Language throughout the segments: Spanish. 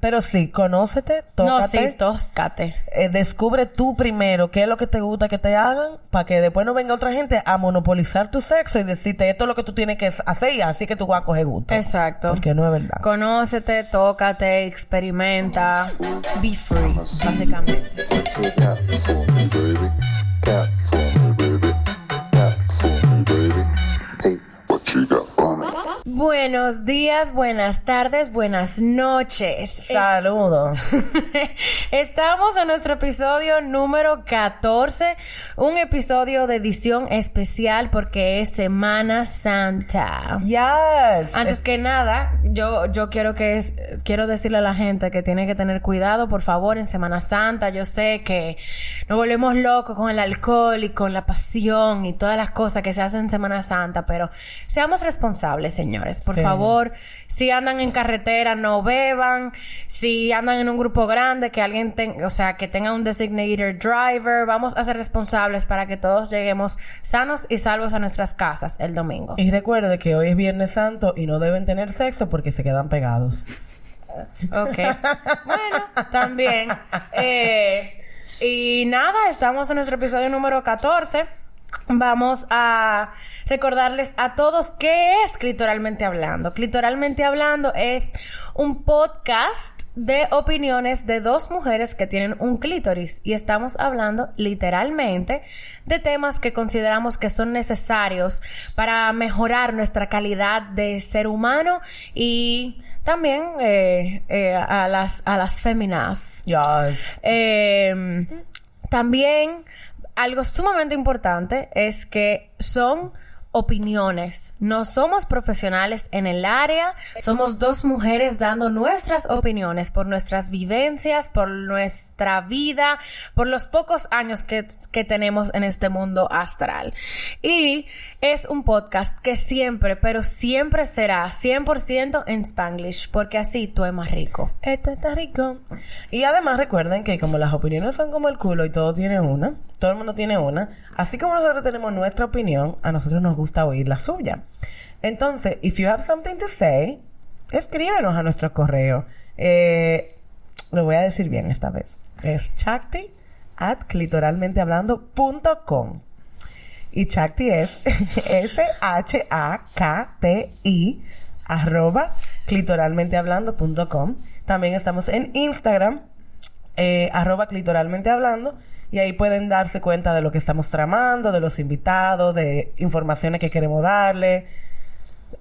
Pero sí, conócete, No, tócate. sí, tócate. eh, descubre tú primero qué es lo que te gusta que te hagan para que después no venga otra gente a monopolizar tu sexo y decirte esto es lo que tú tienes que hacer y así que tú vas a coger gusto. Exacto. Porque no es verdad. Conócete, tócate, experimenta. Be free, básicamente. Put your cap for me, baby. Cap for me, baby. Cap for me, baby. Take what you got for me. Buenos días, buenas tardes, buenas noches. Saludos. Estamos en nuestro episodio número 14, un episodio de edición especial porque es Semana Santa. yes. Antes que nada, yo, yo quiero que es, quiero decirle a la gente que tiene que tener cuidado, por favor, en Semana Santa. Yo sé que nos volvemos locos con el alcohol y con la pasión y todas las cosas que se hacen en Semana Santa, pero seamos responsables, Por Sí. favor, si andan en carretera, no beban. Si andan en un grupo grande, que alguien tenga, o sea, que tenga un designated driver. Vamos a ser responsables para que todos lleguemos sanos y salvos a nuestras casas el domingo. Y recuerde que hoy es Viernes Santo y no deben tener sexo porque se quedan pegados. Ok. Bueno, también. Eh, y nada, estamos en nuestro episodio número 14. Vamos a recordarles a todos qué es Clitoralmente Hablando. Clitoralmente Hablando es un podcast de opiniones de dos mujeres que tienen un clítoris y estamos hablando literalmente de temas que consideramos que son necesarios para mejorar nuestra calidad de ser humano y también eh, eh, a las a las féminas. Yes. Eh, también algo sumamente importante es que son opiniones. No somos profesionales en el área, somos dos mujeres dando nuestras opiniones por nuestras vivencias, por nuestra vida, por los pocos años que, que tenemos en este mundo astral. Y es un podcast que siempre, pero siempre será 100% en Spanglish, porque así tú es más rico. Esto está rico. Y además recuerden que como las opiniones son como el culo y todo tiene una, todo el mundo tiene una, así como nosotros tenemos nuestra opinión, a nosotros nos gusta oír la suya. Entonces, if you have something to say, escríbenos a nuestro correo. Eh, lo voy a decir bien esta vez. Es chakti at clitoralmentehablando.com. Y Chakti es S-H-A-K-T-I arroba clitoralmentehablando.com. También estamos en Instagram, eh, arroba clitoralmentehablando. Y ahí pueden darse cuenta de lo que estamos tramando, de los invitados, de informaciones que queremos darle.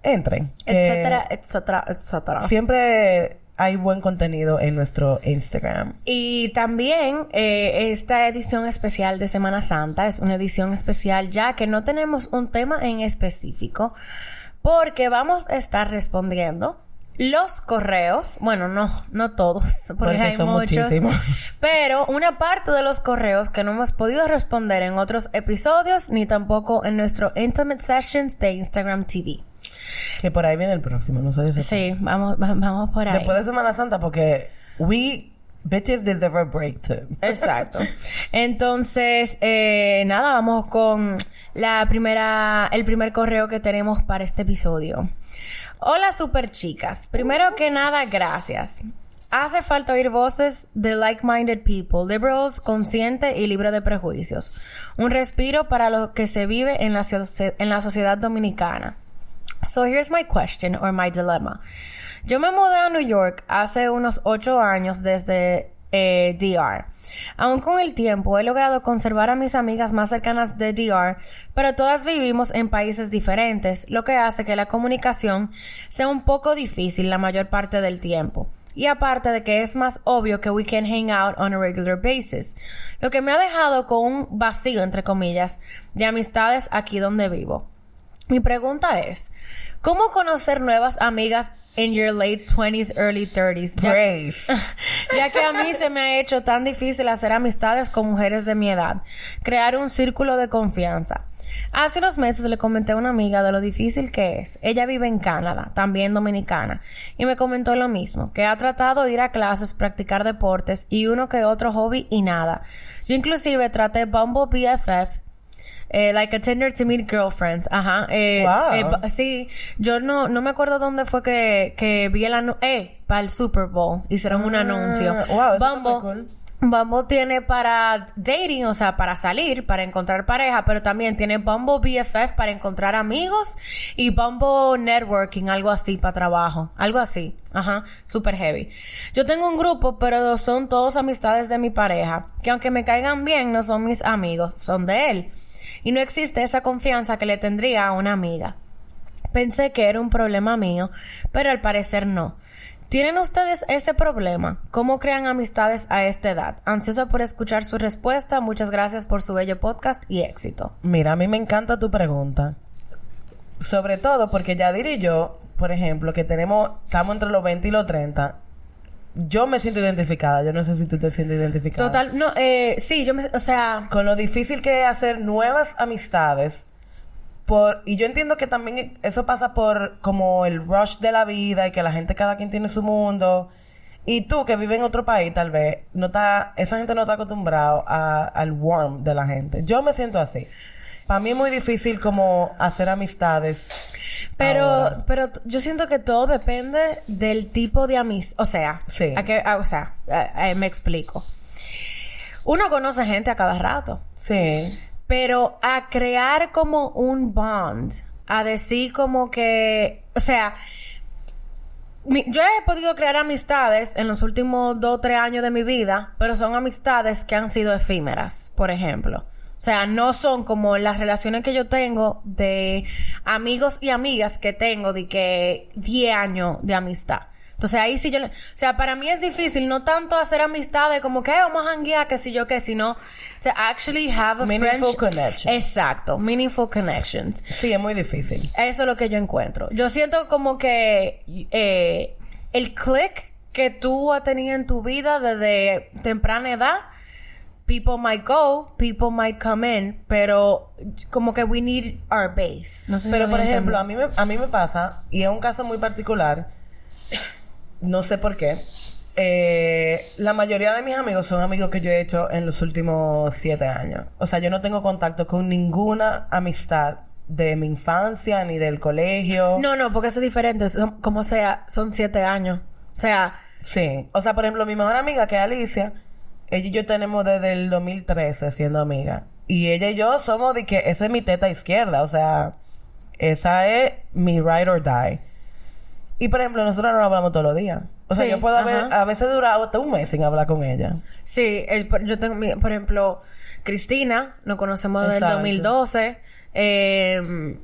Entren. Etcétera, etcétera, etcétera. Siempre hay buen contenido en nuestro Instagram. Y también eh, esta edición especial de Semana Santa es una edición especial ya que no tenemos un tema en específico porque vamos a estar respondiendo los correos, bueno, no, no todos, porque, Porque hay muchos, muchísimos. pero una parte de los correos que no hemos podido responder en otros episodios ni tampoco en nuestro Intimate Sessions de Instagram TV. Que por ahí viene el próximo, no sé si Sí, vamos, va- vamos por ahí. Después de Semana Santa, porque we bitches deserve a break too. Exacto. Entonces, eh, nada, vamos con la primera, el primer correo que tenemos para este episodio. Hola, super chicas. Primero que nada, gracias. Hace falta oír voces de like-minded people, liberals, consciente y libre de prejuicios. Un respiro para lo que se vive en la, en la sociedad dominicana. So here's my question or my dilemma. Yo me mudé a New York hace unos ocho años desde eh, DR. Aún con el tiempo he logrado conservar a mis amigas más cercanas de DR, pero todas vivimos en países diferentes, lo que hace que la comunicación sea un poco difícil la mayor parte del tiempo. Y aparte de que es más obvio que we can hang out on a regular basis, lo que me ha dejado con un vacío, entre comillas, de amistades aquí donde vivo. Mi pregunta es, ¿cómo conocer nuevas amigas in your late 20s, early 30s? Ya, Brave. ya que a mí se me ha hecho tan difícil hacer amistades con mujeres de mi edad, crear un círculo de confianza. Hace unos meses le comenté a una amiga de lo difícil que es. Ella vive en Canadá, también dominicana, y me comentó lo mismo, que ha tratado de ir a clases, practicar deportes y uno que otro hobby y nada. Yo inclusive traté Bumble BFF Eh, like a Tinder to meet girlfriends. Ajá. Eh, Wow. eh, sí, yo no, no me acuerdo dónde fue que, que vi el anuncio. Eh, para el Super Bowl. Hicieron un Ah, anuncio. wow, Bumble, cool. Bumble tiene para dating, o sea, para salir, para encontrar pareja, pero también tiene Bumble BFF para encontrar amigos y Bumble Networking, algo así para trabajo, algo así. Ajá, super heavy. Yo tengo un grupo, pero son todos amistades de mi pareja, que aunque me caigan bien, no son mis amigos, son de él. Y no existe esa confianza que le tendría a una amiga. Pensé que era un problema mío, pero al parecer no. ¿Tienen ustedes ese problema? ¿Cómo crean amistades a esta edad? Ansiosa por escuchar su respuesta. Muchas gracias por su bello podcast y éxito. Mira, a mí me encanta tu pregunta. Sobre todo porque Yadir y yo, por ejemplo, que tenemos, estamos entre los 20 y los 30, yo me siento identificada. Yo no sé si tú te sientes identificada. Total, no, eh, sí, yo me, o sea, Con lo difícil que es hacer nuevas amistades. Por, y yo entiendo que también eso pasa por como el rush de la vida y que la gente cada quien tiene su mundo. Y tú que vives en otro país tal vez, no está, esa gente no está acostumbrado a- al warm de la gente. Yo me siento así. Para mí es muy difícil como hacer amistades. pero, ahora. pero yo siento que todo depende del tipo de amistad. O sea, Sí. a que, a- o sea, a- a- me explico. Uno conoce gente a cada rato. Sí. Pero a crear como un bond, a decir como que, o sea, mi- yo he podido crear amistades en los últimos dos o tres años de mi vida, pero son amistades que han sido efímeras, por ejemplo. O sea, no son como las relaciones que yo tengo de amigos y amigas que tengo de que 10 años de amistad. Entonces ahí sí yo, le- o sea, para mí es difícil no tanto hacer amistades como que "Eh, vamos a janguear, que si yo, que si no, o sea, actually have a Meaningful connection. Exacto, meaningful connections. Sí, es muy difícil. Eso es lo que yo encuentro. Yo siento como que eh, el click que tú has tenido en tu vida desde temprana edad, people might go, people might come in, pero como que we need our base. No sé si Pero me por ejemplo, a mí me, a mí me pasa, y es un caso muy particular, no sé por qué. eh, la mayoría de mis amigos son amigos que yo he hecho en los últimos siete años. O sea, yo no tengo contacto con ninguna amistad de mi infancia ni del colegio. No, no, porque eso es diferente. Son- como sea, son siete años. O sea, Sí. O sea, por ejemplo, mi mejor amiga, que es Alicia, ella y yo tenemos desde el 2013 siendo amigas. Y ella y yo somos de que esa es mi teta izquierda. O sea, esa es mi ride or die. Y por ejemplo, nosotros no hablamos todos los días. O sea, Sí, yo puedo haber, a veces durar hasta un mes sin hablar con ella. Sí, el- yo tengo, por ejemplo, Cristina, nos conocemos desde el Exacto. 2012. Eh,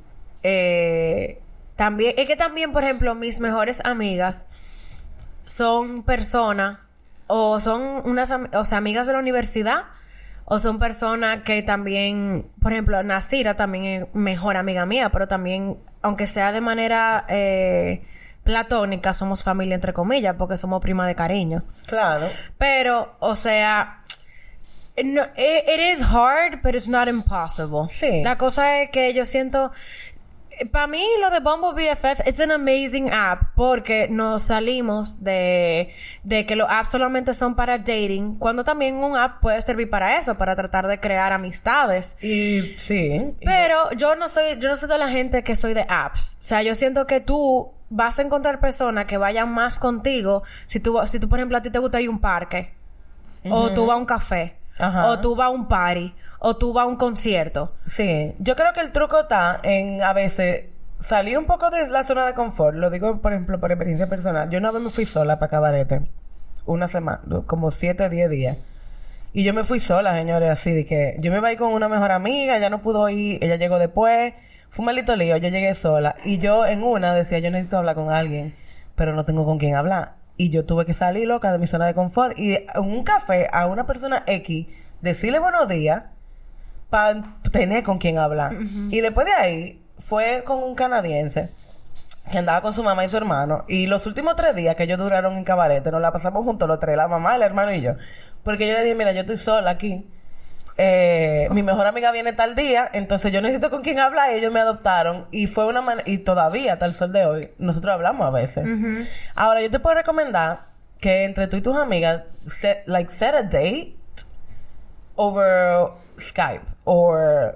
eh, también, es que también, por ejemplo, mis mejores amigas son personas o son unas o sea, amigas de la universidad o son personas que también, por ejemplo, Nasira también es mejor amiga mía, pero también, aunque sea de manera eh, platónica, somos familia entre comillas, porque somos prima de cariño. Claro. Pero, o sea, no, it, it is hard, but it's not impossible. Sí. La cosa es que yo siento, para mí lo de Bumble BFF es an amazing app porque nos salimos de, de que los apps solamente son para dating, cuando también un app puede servir para eso, para tratar de crear amistades. Y sí. y- Pero yo no soy, yo no soy de la gente que soy de apps. O sea, yo siento que tú vas a encontrar personas que vayan más contigo si tú, si tú por ejemplo, a ti te gusta ir a un parque, o tú vas a un café, Ajá. o tú vas a un party, o tú vas a un concierto. Sí, yo creo que el truco está en a veces salir un poco de la zona de confort. Lo digo, por ejemplo, por experiencia personal. Yo una vez me fui sola para Cabarete, una semana, como siete, diez días. Y yo me fui sola, señores, así de que yo me iba a ir con una mejor amiga, ella no pudo ir, ella llegó después. Fue un maldito lío, yo llegué sola. Y yo en una decía, yo necesito hablar con alguien, pero no tengo con quién hablar. Y yo tuve que salir loca de mi zona de confort y en un café a una persona X, decirle buenos días para tener con quién hablar. Y después de ahí fue con un canadiense que andaba con su mamá y su hermano. Y los últimos tres días que ellos duraron en cabarete, nos la pasamos juntos los tres, la mamá, el hermano y yo. Porque yo le dije, mira, yo estoy sola aquí. Eh, mi mejor amiga viene tal día, entonces yo necesito con quién hablar y ellos me adoptaron y fue una manera, y todavía hasta el sol de hoy, nosotros hablamos a veces. Ahora, yo te puedo recomendar que entre tú y tus amigas, set, like, set a date over Skype o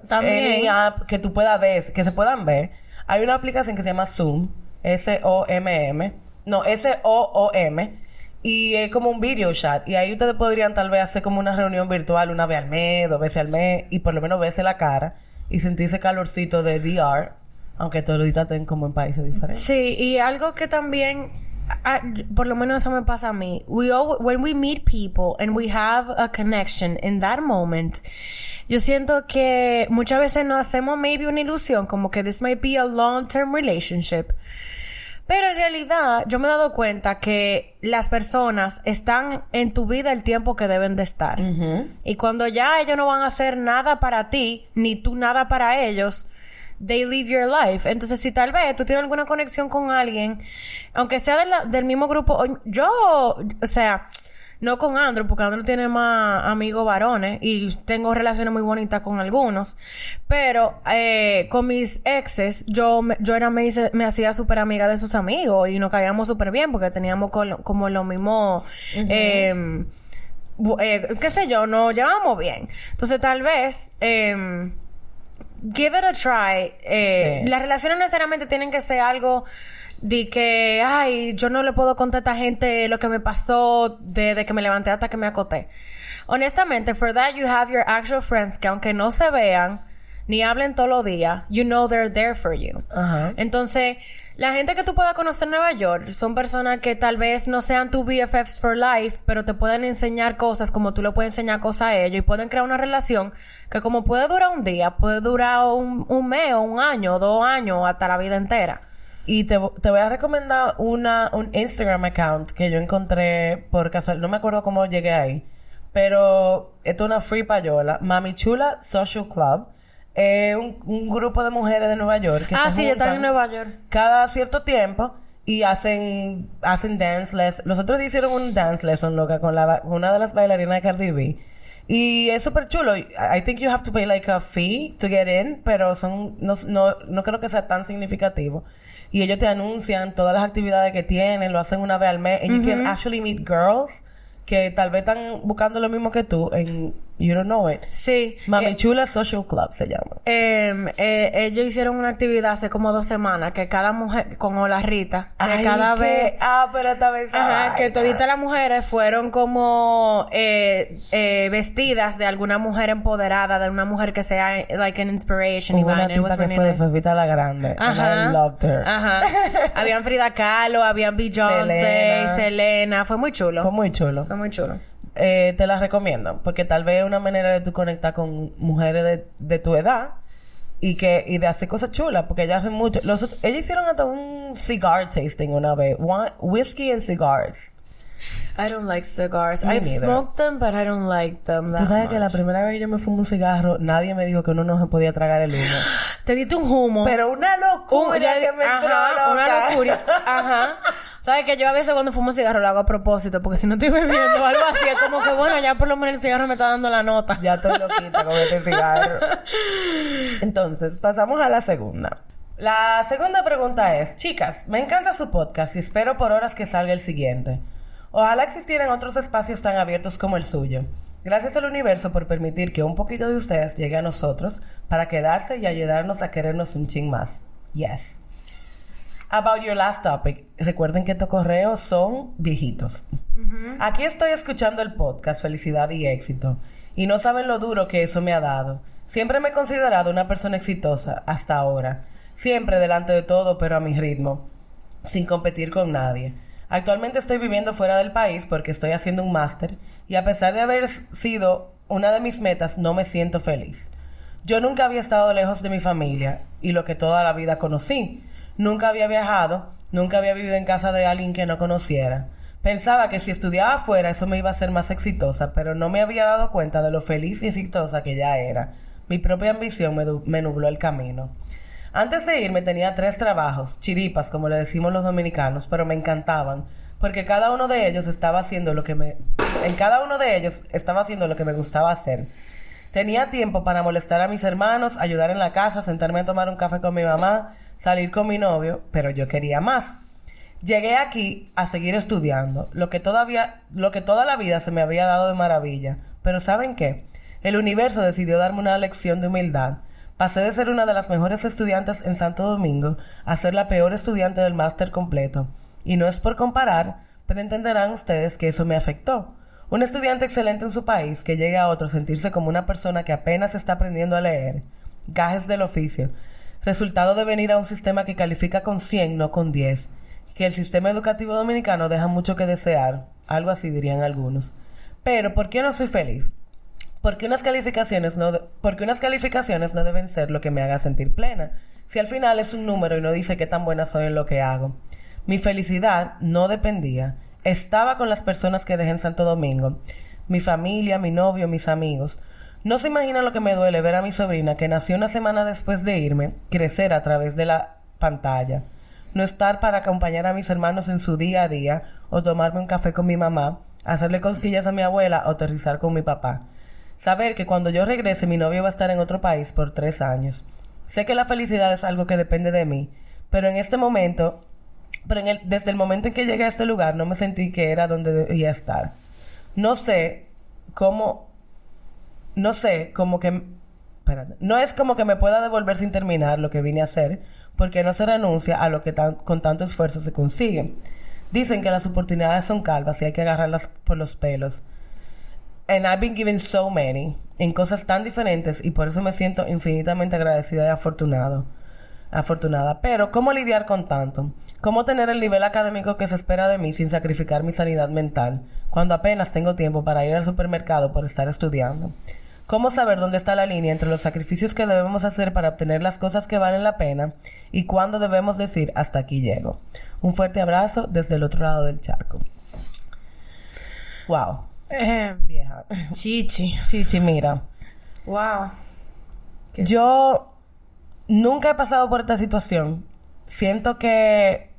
any app que tú puedas ver, que se puedan ver. Hay una aplicación que se llama Zoom, S-O-M-M, no, S-O-O-M, y es como un video chat. Y ahí ustedes podrían tal vez hacer como una reunión virtual una vez al mes, dos veces al mes, y por lo menos verse la cara y sentirse calorcito de DR, aunque todos los estén como en países diferentes. Sí, y algo que también, por lo menos eso me pasa a mí. We all, when we meet people and we have a connection in that moment, yo siento que muchas veces nos hacemos maybe una ilusión como que this might be a long-term relationship. Pero en realidad yo me he dado cuenta que las personas están en tu vida el tiempo que deben de estar. Y cuando ya ellos no van a hacer nada para ti, ni tú nada para ellos, they live your life. Entonces, si tal vez tú tienes alguna conexión con alguien, aunque sea de la- del mismo grupo, yo, o sea, no con Andrew, porque Andrew tiene más amigos varones y tengo relaciones muy bonitas con algunos. Pero eh, con mis exes, yo, yo era, me, hice- me hacía súper amiga de sus amigos y nos caíamos súper bien porque teníamos col- como lo mismo. bu- eh, qué sé yo, nos llevamos bien. Entonces, tal vez. eh, give it a try. Eh, Sí. Las relaciones no necesariamente tienen que ser algo de que, ay, yo no le puedo contar a esta gente lo que me pasó desde que me levanté hasta que me acoté. Honestamente, for that you have your actual friends que aunque no se vean ni hablen todos los días, you know they're there for you. Ajá. Entonces, la gente que tú puedas conocer en Nueva York son personas que tal vez no sean tu BFFs for life, pero te pueden enseñar cosas como tú le puedes enseñar cosas a ellos y pueden crear una relación que como puede durar un día, puede durar un, un mes o un año, dos años, hasta la vida entera. Y te, te voy a recomendar una, un Instagram account que yo encontré por casual. No me acuerdo cómo llegué ahí. Pero esto es una free payola. Mami Chula Social Club. Es un, un grupo de mujeres de Nueva York que ah, se sí, yo estaba en Nueva York. cada cierto tiempo y hacen hacen dance lessons. Los otros hicieron un dance lesson, loca, con, la, con una de las bailarinas de Cardi B. Y es súper chulo. I I think you have to pay like a fee to get in, pero son no, no, no creo que sea tan significativo. Y ellos te anuncian todas las actividades que tienen, lo hacen una vez al mes. And you can actually meet girls que tal vez están buscando lo mismo que tú en You Don't Know It. Sí. Mami Eh, Chula Social Club se llama. eh, eh, ellos hicieron una actividad hace como dos semanas que cada mujer, con Hola Rita, que Ay, cada que- vez Ah, pero esta vez... Ajá, que toditas las mujeres fueron como eh, eh, vestidas de alguna mujer empoderada, de una mujer que sea like an inspiration. y Hubo una tipa que fue de. Fefita la Grande. Ajá. And I loved her. Ajá. Habían Frida Kahlo, habían Beyoncé, Selena. Selena. Fue muy chulo. Fue muy chulo. Fue muy chulo. Eh, te la recomiendo. Porque tal vez es una manera de tú conectar con mujeres de, de tu edad. Y que y de hacer cosas chulas. Porque ellas hacen mucho. Los, ellas hicieron hasta un cigar tasting una vez. One- whiskey and cigars. I don't like cigars. Me I've neither. smoked them, but I don't like them Tú sabes que la primera vez que yo me fumé un cigarro, nadie me dijo que uno no se podía tragar el humo. Te diste un humo. Pero una locura Un- que me entró, ajá, una loca. locura. Ajá. ¿Sabes que yo a veces cuando fumo cigarro lo hago a propósito? Porque si no estoy bebiendo algo así, es como que bueno, ya por lo menos el cigarro me está dando la nota. Ya estoy loquita con este cigarro. Entonces, pasamos a la segunda. La segunda pregunta es, chicas, me encanta su podcast y espero por horas que salga el siguiente. Ojalá existieran otros espacios tan abiertos como el suyo. Gracias al universo por permitir que un poquito de ustedes llegue a nosotros para quedarse y ayudarnos a querernos un ching más. Yes. About your last topic. Recuerden que estos correos son viejitos. Aquí estoy escuchando el podcast Felicidad y Éxito. Y no saben lo duro que eso me ha dado. Siempre me he considerado una persona exitosa hasta ahora. Siempre delante de todo, pero a mi ritmo. Sin competir con nadie. Actualmente estoy viviendo fuera del país porque estoy haciendo un máster y a pesar de haber sido una de mis metas, no me siento feliz. Yo nunca había estado lejos de mi familia y lo que toda la vida conocí. Nunca había viajado, nunca había vivido en casa de alguien que no conociera. Pensaba que si estudiaba afuera eso me iba a hacer más exitosa, pero no me había dado cuenta de lo feliz y exitosa que ya era. Mi propia ambición me, me nubló el camino. Antes de irme tenía tres trabajos, chiripas como le decimos los dominicanos, pero me encantaban, porque cada uno de ellos estaba haciendo lo que me en cada uno de ellos estaba haciendo lo que me gustaba hacer. Tenía tiempo para molestar a mis hermanos, ayudar en la casa, sentarme a tomar un café con mi mamá, salir con mi novio, pero yo quería más. Llegué aquí a seguir estudiando, lo que todavía, lo que toda la vida se me había dado de maravilla. Pero ¿saben qué? El universo decidió darme una lección de humildad. Pasé de ser una de las mejores estudiantes en Santo Domingo a ser la peor estudiante del máster completo. Y no es por comparar, pero entenderán ustedes que eso me afectó. Un estudiante excelente en su país que llegue a otro sentirse como una persona que apenas está aprendiendo a leer. Gajes del oficio. Resultado de venir a un sistema que califica con 100, no con 10. Que el sistema educativo dominicano deja mucho que desear. Algo así dirían algunos. Pero, ¿por qué no soy feliz? Porque unas calificaciones no, porque unas calificaciones no deben ser lo que me haga sentir plena. Si al final es un número y no dice qué tan buena soy en lo que hago. Mi felicidad no dependía. Estaba con las personas que dejé en Santo Domingo. Mi familia, mi novio, mis amigos. No se imaginan lo que me duele ver a mi sobrina, que nació una semana después de irme, crecer a través de la pantalla. No estar para acompañar a mis hermanos en su día a día, o tomarme un café con mi mamá, hacerle cosquillas a mi abuela o aterrizar con mi papá. Saber que cuando yo regrese mi novio va a estar en otro país por tres años. Sé que la felicidad es algo que depende de mí, pero en este momento, pero en el- desde el momento en que llegué a este lugar no me sentí que era donde debía estar. No sé cómo, no sé, como que, espérate, no es como que me pueda devolver sin terminar lo que vine a hacer, porque no se renuncia a lo que tan- con tanto esfuerzo se consigue. Dicen que las oportunidades son calvas y hay que agarrarlas por los pelos. And I've been given so many en cosas tan diferentes y por eso me siento infinitamente agradecida y afortunado. Afortunada. Pero, ¿cómo lidiar con tanto? ¿Cómo tener el nivel académico que se espera de mí sin sacrificar mi sanidad mental, cuando apenas tengo tiempo para ir al supermercado por estar estudiando? ¿Cómo saber dónde está la línea entre los sacrificios que debemos hacer para obtener las cosas que valen la pena y cuándo debemos decir hasta aquí llego? Un fuerte abrazo desde el otro lado del charco. Wow, Eh, vieja. chichi. Chichi, mira. Wow. Yo nunca he pasado por esta situación. Siento que,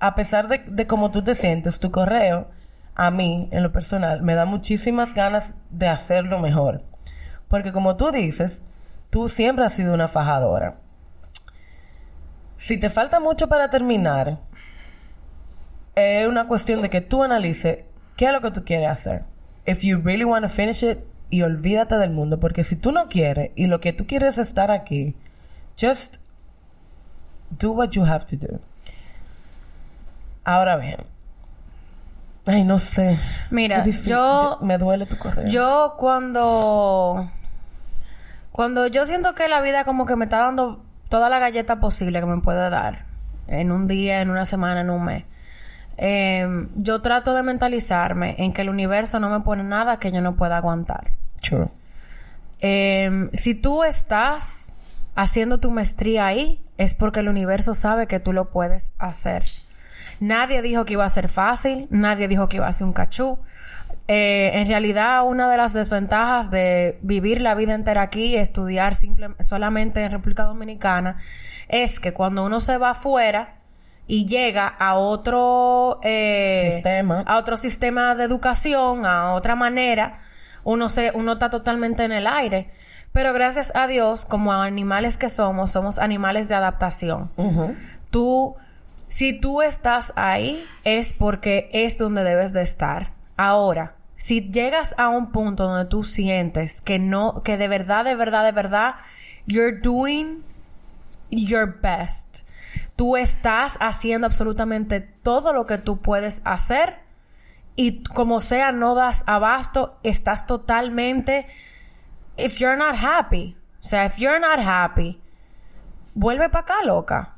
a pesar de, de cómo tú te sientes, tu correo, a mí, en lo personal, me da muchísimas ganas de hacerlo mejor. Porque como tú dices, tú siempre has sido una fajadora. Si te falta mucho para terminar, es una cuestión de que tú analices qué es lo que tú quieres hacer. If you really want to finish it, y olvídate del mundo, porque si tú no quieres y lo que tú quieres es estar aquí, just do what you have to do. Ahora bien, ay, no sé. Mira, yo- me duele tu correo. Yo cuando... Cuando yo siento que la vida como que me está dando toda la galleta posible que me puede dar. En un día, en una semana, en un mes. eh, yo trato de mentalizarme en que el universo no me pone nada que yo no pueda aguantar. True. Eh, si tú estás haciendo tu maestría ahí, es porque el universo sabe que tú lo puedes hacer. Nadie dijo que iba a ser fácil, nadie dijo que iba a ser un cachú. Eh, en realidad, una de las desventajas de vivir la vida entera aquí y estudiar simple- solamente en República Dominicana es que cuando uno se va afuera y llega a otro eh, Sistema. a otro sistema de educación, a otra manera, uno se, uno está totalmente en el aire. Pero gracias a Dios, como animales que somos, somos animales de adaptación. Tú, si tú estás ahí, es porque es donde debes de estar. Ahora, si llegas a un punto donde tú sientes que no, que de verdad, de verdad, de verdad, you're doing your best. Tú estás haciendo absolutamente todo lo que tú puedes hacer y como sea no das abasto, estás totalmente if you're not happy, o sea, if you're not happy, vuelve para acá, loca.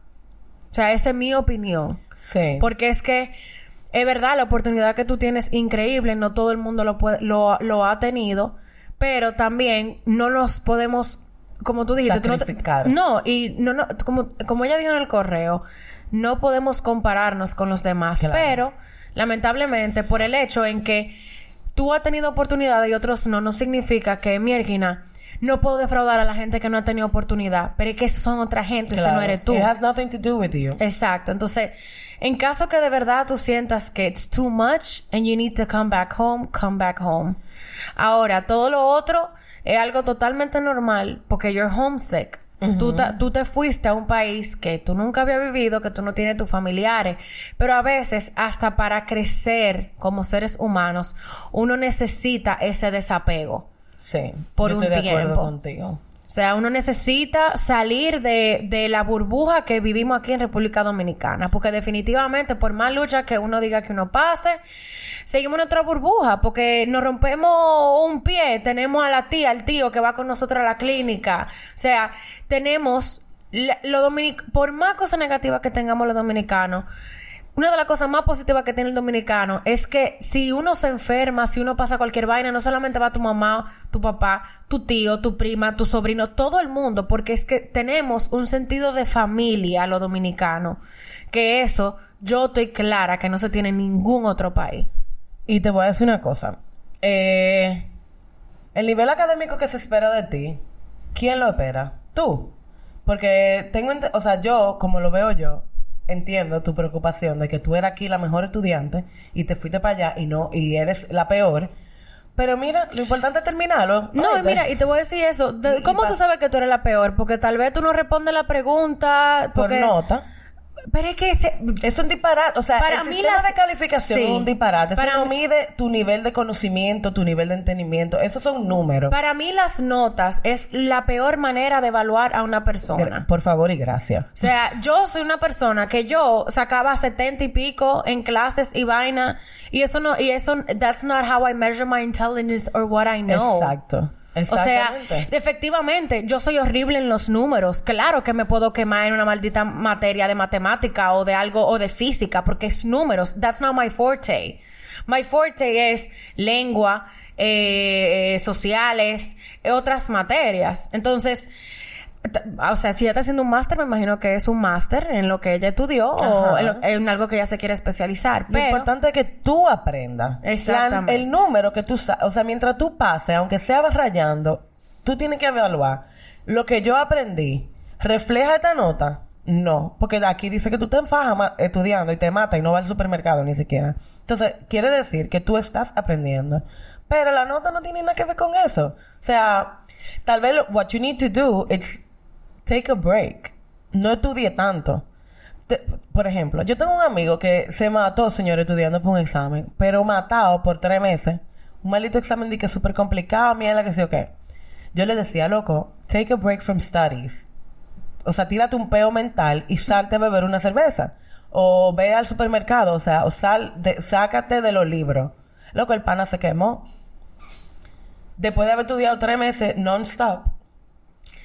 O sea, esa es mi opinión. Sí. Porque es que es verdad, la oportunidad que tú tienes increíble, no todo el mundo lo, puede, lo, lo ha tenido, pero también no nos podemos, como tú dijiste, tú no, te- no, y no, no, como, como ella dijo en el correo, no podemos compararnos con los demás, Claro. pero lamentablemente por el hecho en que tú has tenido oportunidades y otros no, no significa que, Miergina, no puedo defraudar a la gente que no ha tenido oportunidad, pero es que son otra gente, ese no Claro. eres tú. It has nothing to do with you. Exacto. Entonces, en caso que de verdad tú sientas que it's too much and you need to come back home, come back home. Ahora, todo lo otro es algo totalmente normal porque you're homesick. tú, ta- tú te fuiste a un país que tú nunca habías vivido, que tú no tienes tus familiares, pero a veces hasta para crecer como seres humanos, uno necesita ese desapego. Sí. Por yo un estoy de acuerdo tiempo. contigo. O sea, uno necesita salir de, de la burbuja que vivimos aquí en República Dominicana. Porque definitivamente, por más lucha que uno diga que uno pase, seguimos en nuestra burbuja. Porque nos rompemos un pie, tenemos a la tía, al tío que va con nosotros a la clínica. O sea, tenemos... lo dominic por más cosas negativas que tengamos los dominicanos, una de las cosas más positivas que tiene el dominicano es que si uno se enferma, si uno pasa cualquier vaina, no solamente va tu mamá, tu papá, tu tío, tu prima, tu sobrino, todo el mundo, porque es que tenemos un sentido de familia los dominicanos, que eso yo estoy clara que no se tiene en ningún otro país. Y te voy a decir una cosa. Eh, el nivel académico que se espera de ti, ¿quién lo espera? Tú. Porque tengo, o sea, yo, como lo veo yo, entiendo tu preocupación de que tú eras aquí la mejor estudiante y te fuiste para allá y no, y eres la peor. Pero mira, lo importante es terminarlo. No, y mira, y te voy a decir eso. de- Y- ¿Cómo tú sabes que tú eres la peor? Porque tal vez tú no respondes la pregunta. por Porque... nota. Pero es que ese- Es un disparate. O sea, Para el mí sistema las- de calificación Sí. es un disparate. Eso Para no mí- mide tu nivel de conocimiento, tu nivel de entendimiento. Esos son números. Para mí las notas es la peor manera de evaluar a una persona. Por favor y gracias. O sea, yo soy una persona que yo sacaba setenta y pico en clases y vaina y eso no y eso that's not how I measure my intelligence or what I know. Exacto. O sea, efectivamente, yo soy horrible en los números. Claro que me puedo quemar en una maldita materia de matemática o de algo o de física porque es números. That's not my forte. My forte es lengua, eh, eh, sociales, eh, otras materias. Entonces, o sea, si ella está haciendo un máster, me imagino que es un máster en lo que ella estudió o en, lo- en algo que ella se quiere especializar. Lo importante es que tú aprendas. Exactamente. La- el número que tú o sea, mientras tú pases, aunque sea rayando, tú tienes que evaluar. Lo que yo aprendí, ¿refleja esta nota? No, porque aquí dice que tú te enfajas estudiando y te mata y no vas al supermercado ni siquiera. Entonces, quiere decir que tú estás aprendiendo. Pero la nota no tiene nada que ver con eso. O sea, tal vez lo- what you need to do is take a break. No estudie tanto. Por ejemplo, yo tengo un amigo que se mató, señor, estudiando por un examen, pero matado por tres meses. Un maldito examen de que es súper complicado, mierda, que sé yo qué. Yo le decía, loco, take a break from studies. O sea, tírate un peo mental y salte a beber una cerveza. O ve al supermercado, o sea, o sal, de, sácate de los libros. Loco, el pana se quemó. Después de haber estudiado tres meses non-stop.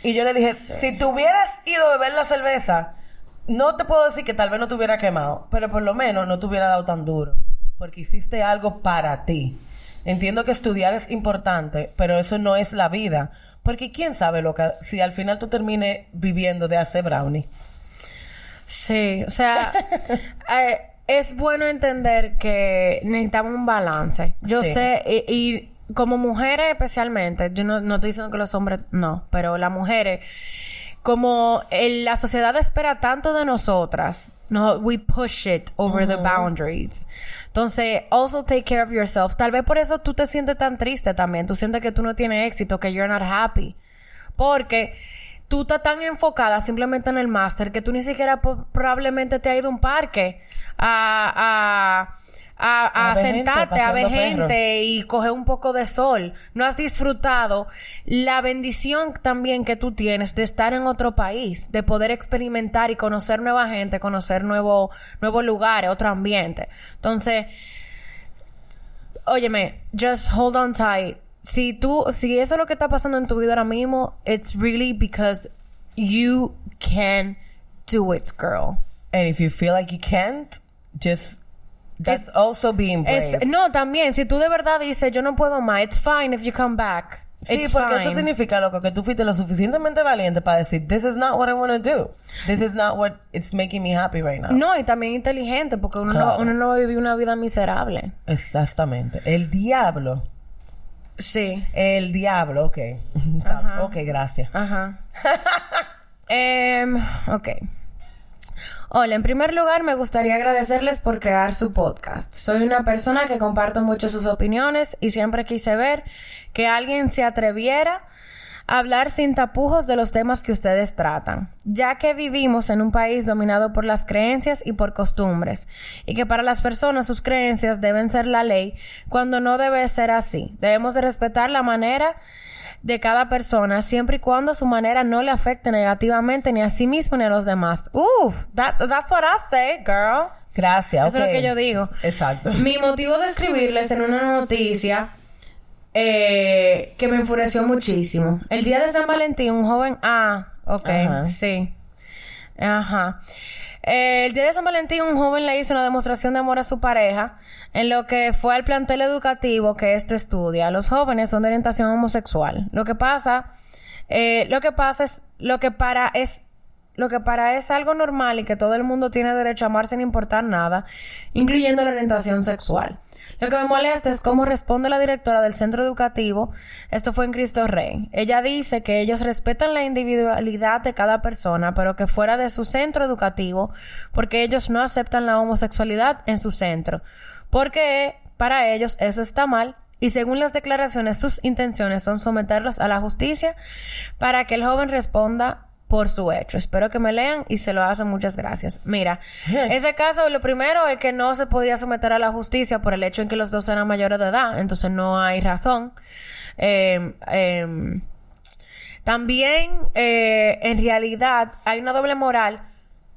Y yo le dije, si tú hubieras ido a beber la cerveza, no te puedo decir que tal vez no te hubiera quemado, pero por lo menos no te hubiera dado tan duro, porque hiciste algo para ti. Entiendo que estudiar es importante, pero eso no es la vida, porque quién sabe lo que si al final tú termines viviendo de hacer brownie. Sí, o sea, eh, es bueno entender que necesitamos un balance. Yo Sí. sé, y, y como mujeres especialmente, yo no, no estoy diciendo que los hombres no, pero las mujeres, como el- la sociedad espera tanto de nosotras, no, we push it over the boundaries. Entonces, also take care of yourself. Tal vez por eso tú te sientes tan triste también. Tú sientes que tú no tienes éxito, que you're not happy. Porque tú estás tan enfocada simplemente en el máster que tú ni siquiera probablemente te has ido a un parque a, a, a, a A ver gente, sentarte, a ver gente y coger un poco de sol. No has disfrutado la bendición también que tú tienes de estar en otro país, de poder experimentar y conocer nueva gente, conocer nuevo, nuevos lugares, otro ambiente. Entonces, óyeme, just hold on tight. Si tú, si eso es lo que está pasando en tu vida ahora mismo, it's really because you can do it, girl. And if you feel like you can't, just that's also being brave. Es, no, también, si tú de verdad dices, yo no puedo más, it's fine if you come back. Sí, It's porque eso significa, loco, que tú fuiste lo suficientemente valiente para decir, this is not what I want to do. This is not what it's making me happy right now. No, y también inteligente, porque uno, Claro. no, uno no va a vivir una vida miserable. Exactamente. El diablo. Sí. El diablo, ok. Ajá. Ok, gracias. Ajá. Em, ok. Hola, en primer lugar me gustaría agradecerles por crear su podcast. Soy una persona que comparto mucho sus opiniones y siempre quise ver que alguien se atreviera hablar sin tapujos de los temas que ustedes tratan, ya que vivimos en un país dominado por las creencias y por costumbres, y que para las personas sus creencias deben ser la ley, cuando no debe ser así. Debemos de respetar la manera de cada persona siempre y cuando su manera no le afecte negativamente ni a sí mismo ni a los demás. Uf, that, that's what I say, girl. Gracias. Eso es lo que yo digo. Exacto. Mi motivo de escribirles en una noticia eh, que me enfureció muchísimo. El día de San Valentín, un joven... Ah, ok, Ajá. sí. Ajá. El día de San Valentín, un joven le hizo una demostración de amor a su pareja en lo que fue al plantel educativo que éste estudia. Los jóvenes son de orientación homosexual. Lo que pasa, eh, lo que pasa es, lo que para es, lo que para es algo normal y que todo el mundo tiene derecho a amar sin importar nada, incluyendo la orientación sexual. Lo que me molesta es cómo responde la directora del centro educativo. Esto fue en Cristo Rey. Ella dice que ellos respetan la individualidad de cada persona, pero que fuera de su centro educativo, porque ellos no aceptan la homosexualidad en su centro. Porque para ellos eso está mal y según las declaraciones sus intenciones son someterlos a la justicia para que el joven responda por su hecho. Espero que me lean y se lo hacen. Muchas gracias. Mira, ese caso, lo primero es que no se podía someter a la justicia por el hecho en que los dos eran mayores de edad, entonces no hay razón. Eh, eh, también, eh, en realidad, hay una doble moral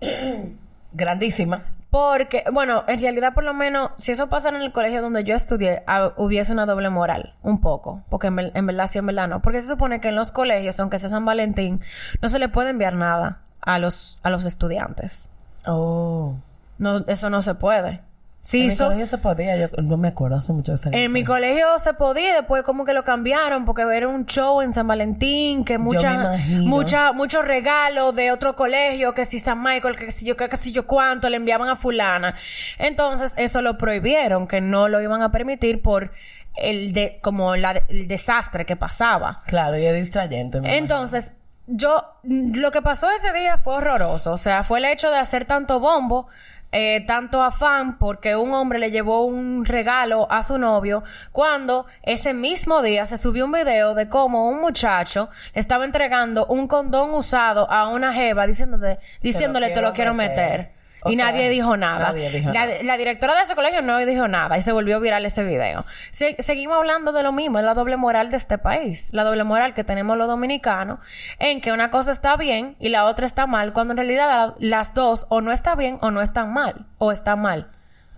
Grandísima. Porque, bueno, en realidad por lo menos, si eso pasa en el colegio donde yo estudié, ah, hubiese una doble moral, un poco, porque en, en verdad sí, en verdad no. Porque se supone que en los colegios, aunque sea San Valentín, no se le puede enviar nada a los, a los estudiantes. Oh. No, eso no se puede. Sí, en mi colegio se podía, yo no me acuerdo hace mucho de esa en mi colegio se podía, después como que lo cambiaron porque era un show en San Valentín, que mucha, imagino. mucha, muchos regalos de otro colegio, que si San Michael, que si yo, que si yo cuánto, le enviaban a fulana. Entonces, eso lo prohibieron, que no lo iban a permitir por el de, como la, el desastre que pasaba. Claro, y es distrayente. Entonces, yo, lo que pasó ese día fue horroroso. O sea, fue el hecho de hacer tanto bombo, eh, tanto afán, porque un hombre le llevó un regalo a su novio, cuando ese mismo día se subió un video de cómo un muchacho le estaba entregando un condón usado a una jeva diciéndole te lo quiero meter. O y sea, nadie dijo nada. nadie dijo la, nada. la directora de ese colegio no dijo nada y se volvió viral ese video. Se- seguimos hablando de lo mismo, es la doble moral de este país. La doble moral que tenemos los dominicanos en que una cosa está bien y la otra está mal, cuando en realidad la- las dos o no está bien o no están mal. O está mal.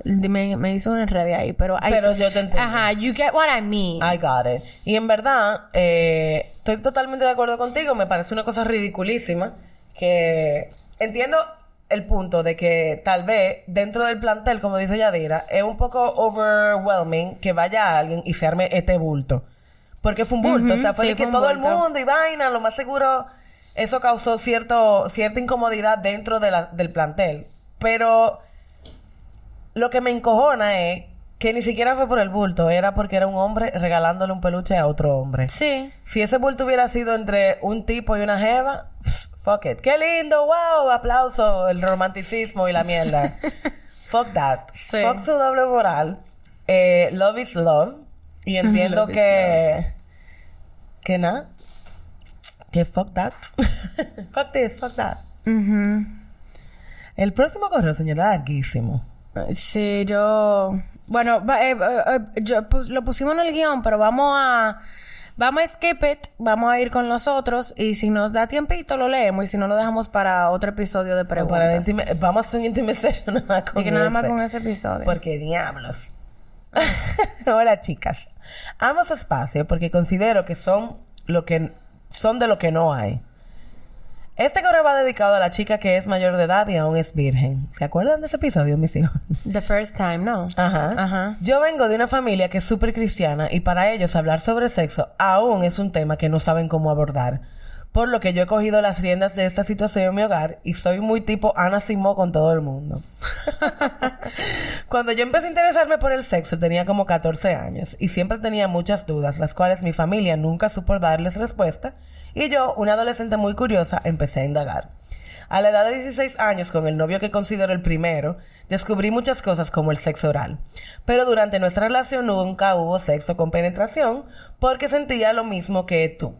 Me, me hizo un enredo ahí, pero... hay- Pero yo te entiendo. Ajá, you get what I mean. I got it. Y en verdad, eh, estoy totalmente de acuerdo contigo. Me parece una cosa ridiculísima. Que entiendo el punto de que tal vez dentro del plantel, como dice Yadira, es un poco overwhelming que vaya alguien y se arme este bulto. Porque fue un bulto. o sea, fue sí, que fue todo el mundo y vaina, lo más seguro, eso causó cierto, cierta incomodidad dentro de la- del plantel. Pero lo que me encojona es que ni siquiera fue por el bulto, era porque era un hombre regalándole un peluche a otro hombre. Sí. Si ese bulto hubiera sido entre un tipo y una jeva, fuck it. ¡Qué lindo! ¡Wow! Aplauso, el romanticismo y la mierda. fuck that. Sí. Fuck su doble moral. Eh, love is love. Y entiendo Love que... Que nada. Que fuck that. fuck this, fuck that. El próximo correo, señora, larguísimo. Sí, yo... Bueno, eh, eh, eh, yo lo pusimos en el guion, pero vamos a... Vamos a skip it, vamos a ir con los otros y si nos da tiempito lo leemos y si no lo dejamos para otro episodio de Para preguntas. intime- vamos a hacer un intimate session nada más con Y que nada más con ese episodio. Porque diablos. Hola, chicas. Amo su espacio porque considero que son lo que son de lo que no hay. Este correo va dedicado a la chica que es mayor de edad y aún es virgen. ¿Se acuerdan de ese episodio, mis hijos? The first time, ¿no? Ajá. Ajá. Yo vengo de una familia que es súper cristiana y para ellos hablar sobre sexo aún es un tema que no saben cómo abordar. Por lo que yo he cogido las riendas de esta situación en mi hogar y soy muy tipo Ana Simó con todo el mundo. Cuando yo empecé a interesarme por el sexo tenía como 14 años y siempre tenía muchas dudas, las cuales mi familia nunca supo darles respuesta y yo, una adolescente muy curiosa, empecé a indagar. A la edad de 16 años, con el novio que considero el primero, descubrí muchas cosas como el sexo oral. Pero durante nuestra relación nunca hubo sexo con penetración porque sentía lo mismo que tú.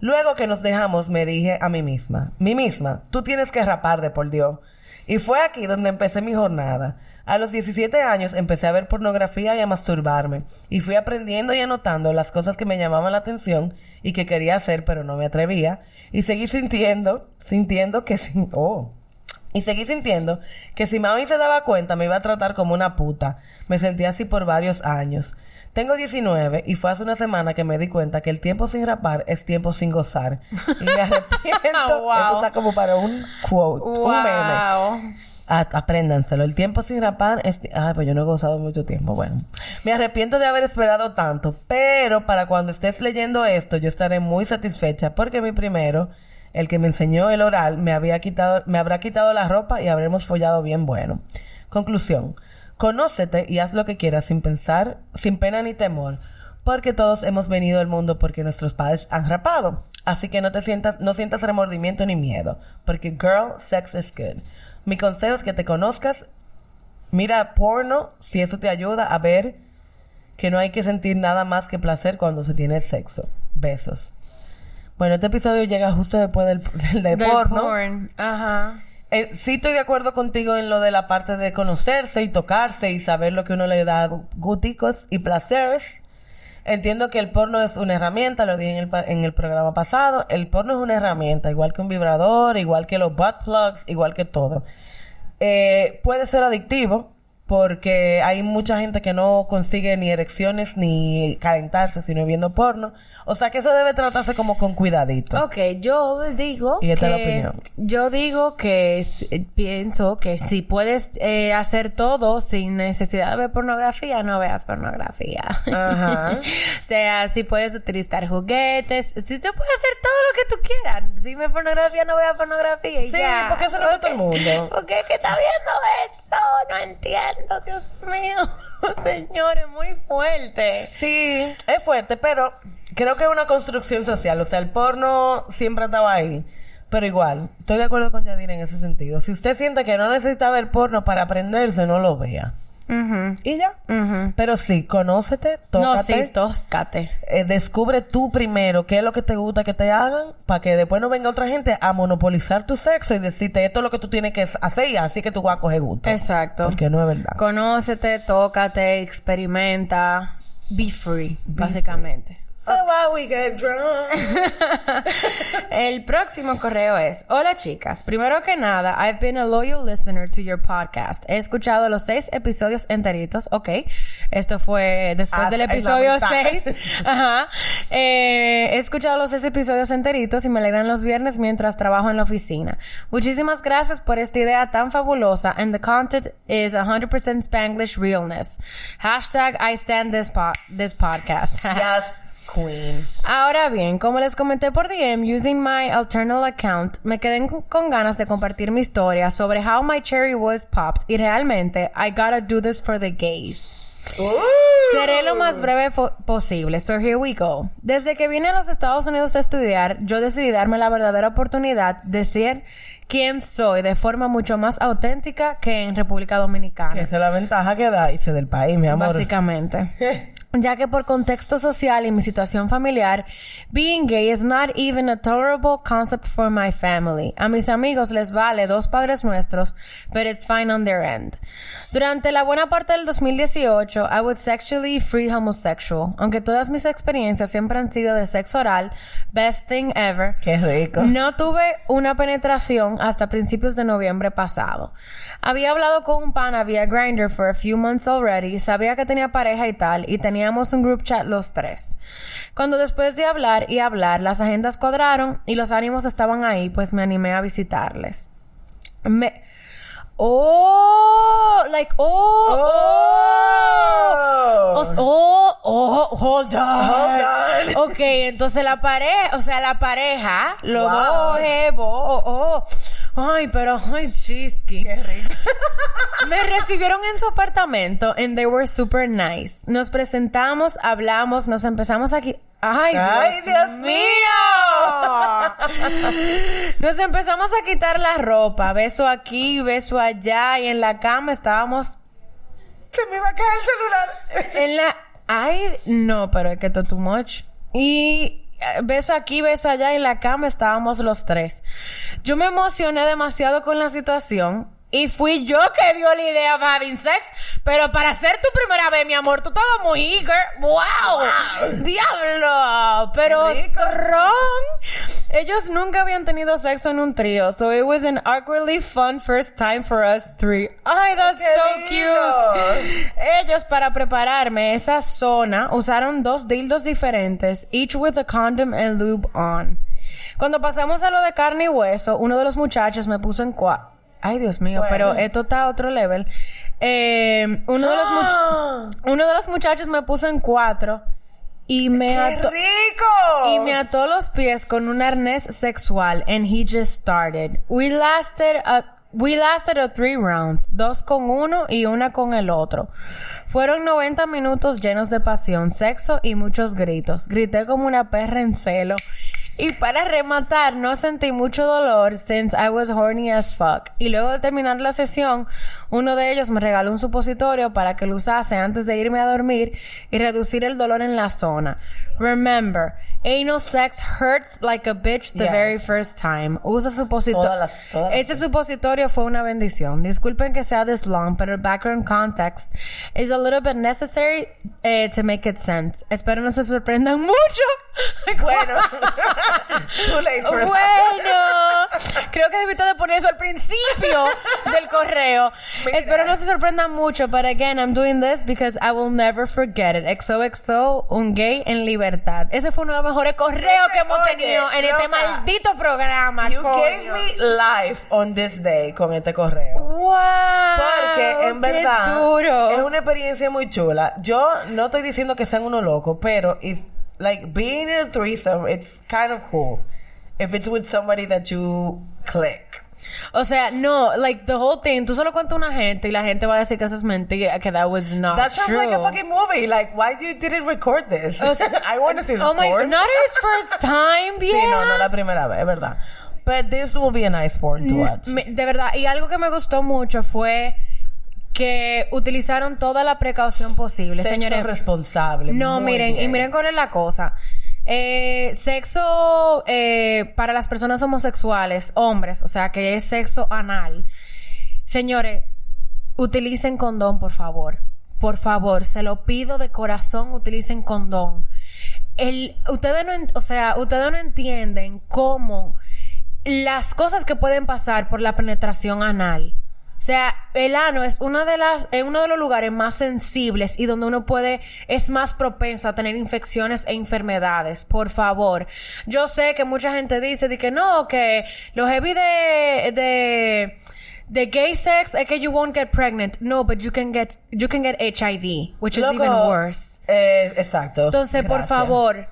Luego que nos dejamos, me dije a mí misma, mí misma, tú tienes que rapar de por Dios. Y fue aquí donde empecé mi jornada. A los 17 años empecé a ver pornografía y a masturbarme. Y fui aprendiendo y anotando las cosas que me llamaban la atención y que quería hacer pero no me atrevía. Y seguí sintiendo, sintiendo que sin... Oh. Y seguí sintiendo que si mami se daba cuenta me iba a tratar como una puta. Me sentí así por varios años. Tengo 19 y fue hace una semana que me di cuenta que el tiempo sin rapar es tiempo sin gozar. Y me arrepiento. Wow. Esto está como para un quote, un meme. Apréndanselo. El tiempo sin rapar es... Ay, pues yo no he gozado mucho tiempo. Bueno. Me arrepiento de haber esperado tanto, pero para cuando estés leyendo esto, yo estaré muy satisfecha porque mi primero, el que me enseñó el oral, me había quitado, me habrá quitado la ropa y habremos follado bien bueno. Conclusión. Conócete y haz lo que quieras sin pensar, sin pena ni temor, porque todos hemos venido al mundo porque nuestros padres han rapado. Así que no te sientas, no sientas remordimiento ni miedo, porque girl, sex is good. Mi consejo es que te conozcas, mira porno, si eso te ayuda a ver que no hay que sentir nada más que placer cuando se tiene sexo. Besos. Bueno, este episodio llega justo después del, del de Del porno. porn. Ajá. Eh, sí estoy de acuerdo contigo en lo de la parte de conocerse y tocarse y saber lo que uno le da guticos y placeres. Entiendo que el porno es una herramienta, lo dije en el, en el programa pasado. El porno es una herramienta, igual que un vibrador, igual que los butt plugs, igual que todo. Eh, puede ser adictivo porque hay mucha gente que no consigue ni erecciones ni calentarse sino viendo porno. O sea que eso debe tratarse como con cuidadito. Ok, yo digo Y esta es la que opinión. yo digo que eh, pienso que si puedes eh, hacer todo sin necesidad de ver pornografía, no veas pornografía. Ajá. o sea, si puedes utilizar juguetes, si tú puedes hacer todo lo que tú quieras. Si ve pornografía, no vea pornografía y Sí, ya. porque eso no es todo el mundo. ¿Por qué que está viendo eso? No entiendo, Dios mío. Señor, es muy fuerte. Sí, es fuerte, pero creo que es una construcción social. O sea, el porno siempre estaba ahí. Pero igual, estoy de acuerdo con Yadira en ese sentido. Si usted siente que no necesita ver porno para aprenderse, no lo vea. Ujú, Y ya. ujú. Pero sí, conócete, No, tócate. sí, tóscate. eh, descubre tú primero qué es lo que te gusta que te hagan para que después no venga otra gente a monopolizar tu sexo y decirte esto es lo que tú tienes que hacer y así que tú vas a coger gusto. Exacto. Porque no es verdad. Conócete, tócate, experimenta. Be free, básicamente. So why we get drunk? El próximo correo es: Hola chicas. Primero que nada, I've been a loyal listener to your podcast. He escuchado los seis episodios enteritos. Ok. Esto fue después Ah, del episodio mitad. 6. Ajá. Eh, he escuchado los seis episodios enteritos y me alegran los viernes mientras trabajo en la oficina. Muchísimas gracias por esta idea tan fabulosa. And the content is 100% Spanglish realness. Hashtag I stand this, po- this podcast. yes, queen. Ahora bien, como les comenté por DM, using my alternate account, me quedé con, ganas de compartir mi historia sobre how my cherry was popped y realmente I gotta do this for the gays. Seré lo más breve posible, so here we go. Desde que vine a los Estados Unidos a estudiar, yo decidí darme la verdadera oportunidad de ser quien soy de forma mucho más auténtica que en República Dominicana. Esa es la ventaja que da irse del país, mi amor. Básicamente. Ya que por contexto social y mi situación familiar, being gay is not even a tolerable concept for my family. A mis amigos les vale dos padres nuestros, but it's fine on their end. Durante la buena parte del 2018, I was sexually free homosexual. Aunque todas mis experiencias siempre han sido de sexo oral, best thing ever, Qué rico. no tuve una penetración hasta principios de noviembre pasado. Había hablado con un pana vía Grindr for a few months already, sabía que tenía pareja y tal, y teníamos un group chat los tres. Cuando después de hablar y hablar, las agendas cuadraron y los ánimos estaban ahí, pues me animé a visitarles. Me... Oh, like, oh, oh, Oh. oh, oh, hold on. Hold on. Ok, entonces la pareja, o sea, la pareja, los Wow. dos jevos, oh, oh. Ay, pero, ay, chisqui. Qué rico. Me recibieron en su apartamento and they were super nice. Nos presentamos, hablamos, nos empezamos aquí. Ay, ¡Ay, Dios Nos empezamos a quitar la ropa, beso aquí, beso allá y en la cama estábamos Se me va a caer el celular. en la ay, no, pero es que esto too much. Y beso aquí, beso allá, en la cama estábamos los tres. Yo me emocioné demasiado con la situación. Y fui yo que dio la idea of having sex. Pero para ser tu primera vez, mi amor, tú estabas muy eager. ¡Wow! ¡Diablo! Pero Rico. strong. Ellos nunca habían tenido sexo en un trío. So it was an awkwardly fun first time for us three. ¡Ay, that's ¡Qué so lindo! cute! Ellos, para prepararme esa zona, usaron dos dildos diferentes, each with a condom and lube on. Cuando pasamos a lo de carne y hueso, uno de los muchachos me puso en cua... Ay, Dios mío, Bueno. pero esto está a otro level. Eh, uno, de los much- ¡Ah! uno de los muchachos me puso en cuatro y me ¡Qué ató... rico! Y me ató los pies con un arnés sexual and he just started. We lasted a We lasted a three rounds, dos con uno y una con el otro. Fueron 90 minutos llenos de pasión, sexo y muchos gritos. Grité como una perra en celo. Y para rematar, no sentí mucho dolor since I was horny as fuck. Y luego de terminar la sesión, uno de ellos me regaló un supositorio para que lo usase antes de irme a dormir y reducir el dolor en la zona. Remember, anal sex hurts like a bitch the Yes. very first time. Usa supositorio. Este supositorio fue una bendición. Disculpen que sea this long, pero el background context is a little bit necessary eh, to make it sense. Espero no se sorprendan mucho. Bueno. Too late for that. Bueno, creo que debiste de poner eso al principio del correo. Espero no se sorprendan mucho, but again, I'm doing this because I will never forget it. XOXO, un gay en libertad. Ese fue uno de los mejores correos que hemos Oye, tenido en este loca. maldito programa. You coño. gave me life on this day con este correo. Wow. Porque en verdad duro. es una experiencia muy chula. Yo no estoy diciendo que sean uno loco, pero if like being in a threesome, it's kind of cool. If it's with somebody that you click. O sea, no, like the whole thing, tú solo cuentas a una gente y la gente va a decir que eso es mentira, que that was not That sounds true. like a fucking movie. Like, why you didn't record this? O sea, I want to see this Oh my, porn. not his first time, Sí, yeah. no, no la primera vez, es verdad. But this will be a nice porn to watch. Me- de verdad, y algo que me gustó mucho fue que utilizaron toda la precaución posible, Sexo señores. responsable. No, muy miren, y bien. miren cuál es la cosa. Eh, sexo eh, para las personas homosexuales, hombres, o sea, que es sexo anal. Señores, utilicen condón, por favor. Por favor, se lo pido de corazón, utilicen condón. El, ustedes no, o sea, ustedes no entienden cómo las cosas que pueden pasar por la penetración anal. O sea, el ano es una de las, es uno de los lugares más sensibles y donde uno puede, es más propenso a tener infecciones e enfermedades. Por favor. Yo sé que mucha gente dice de que no, que los heavy de, de, de gay sex es que you won't get pregnant. No, but you can get, you can get HIV, which is even worse. eh, exacto. Entonces, por favor,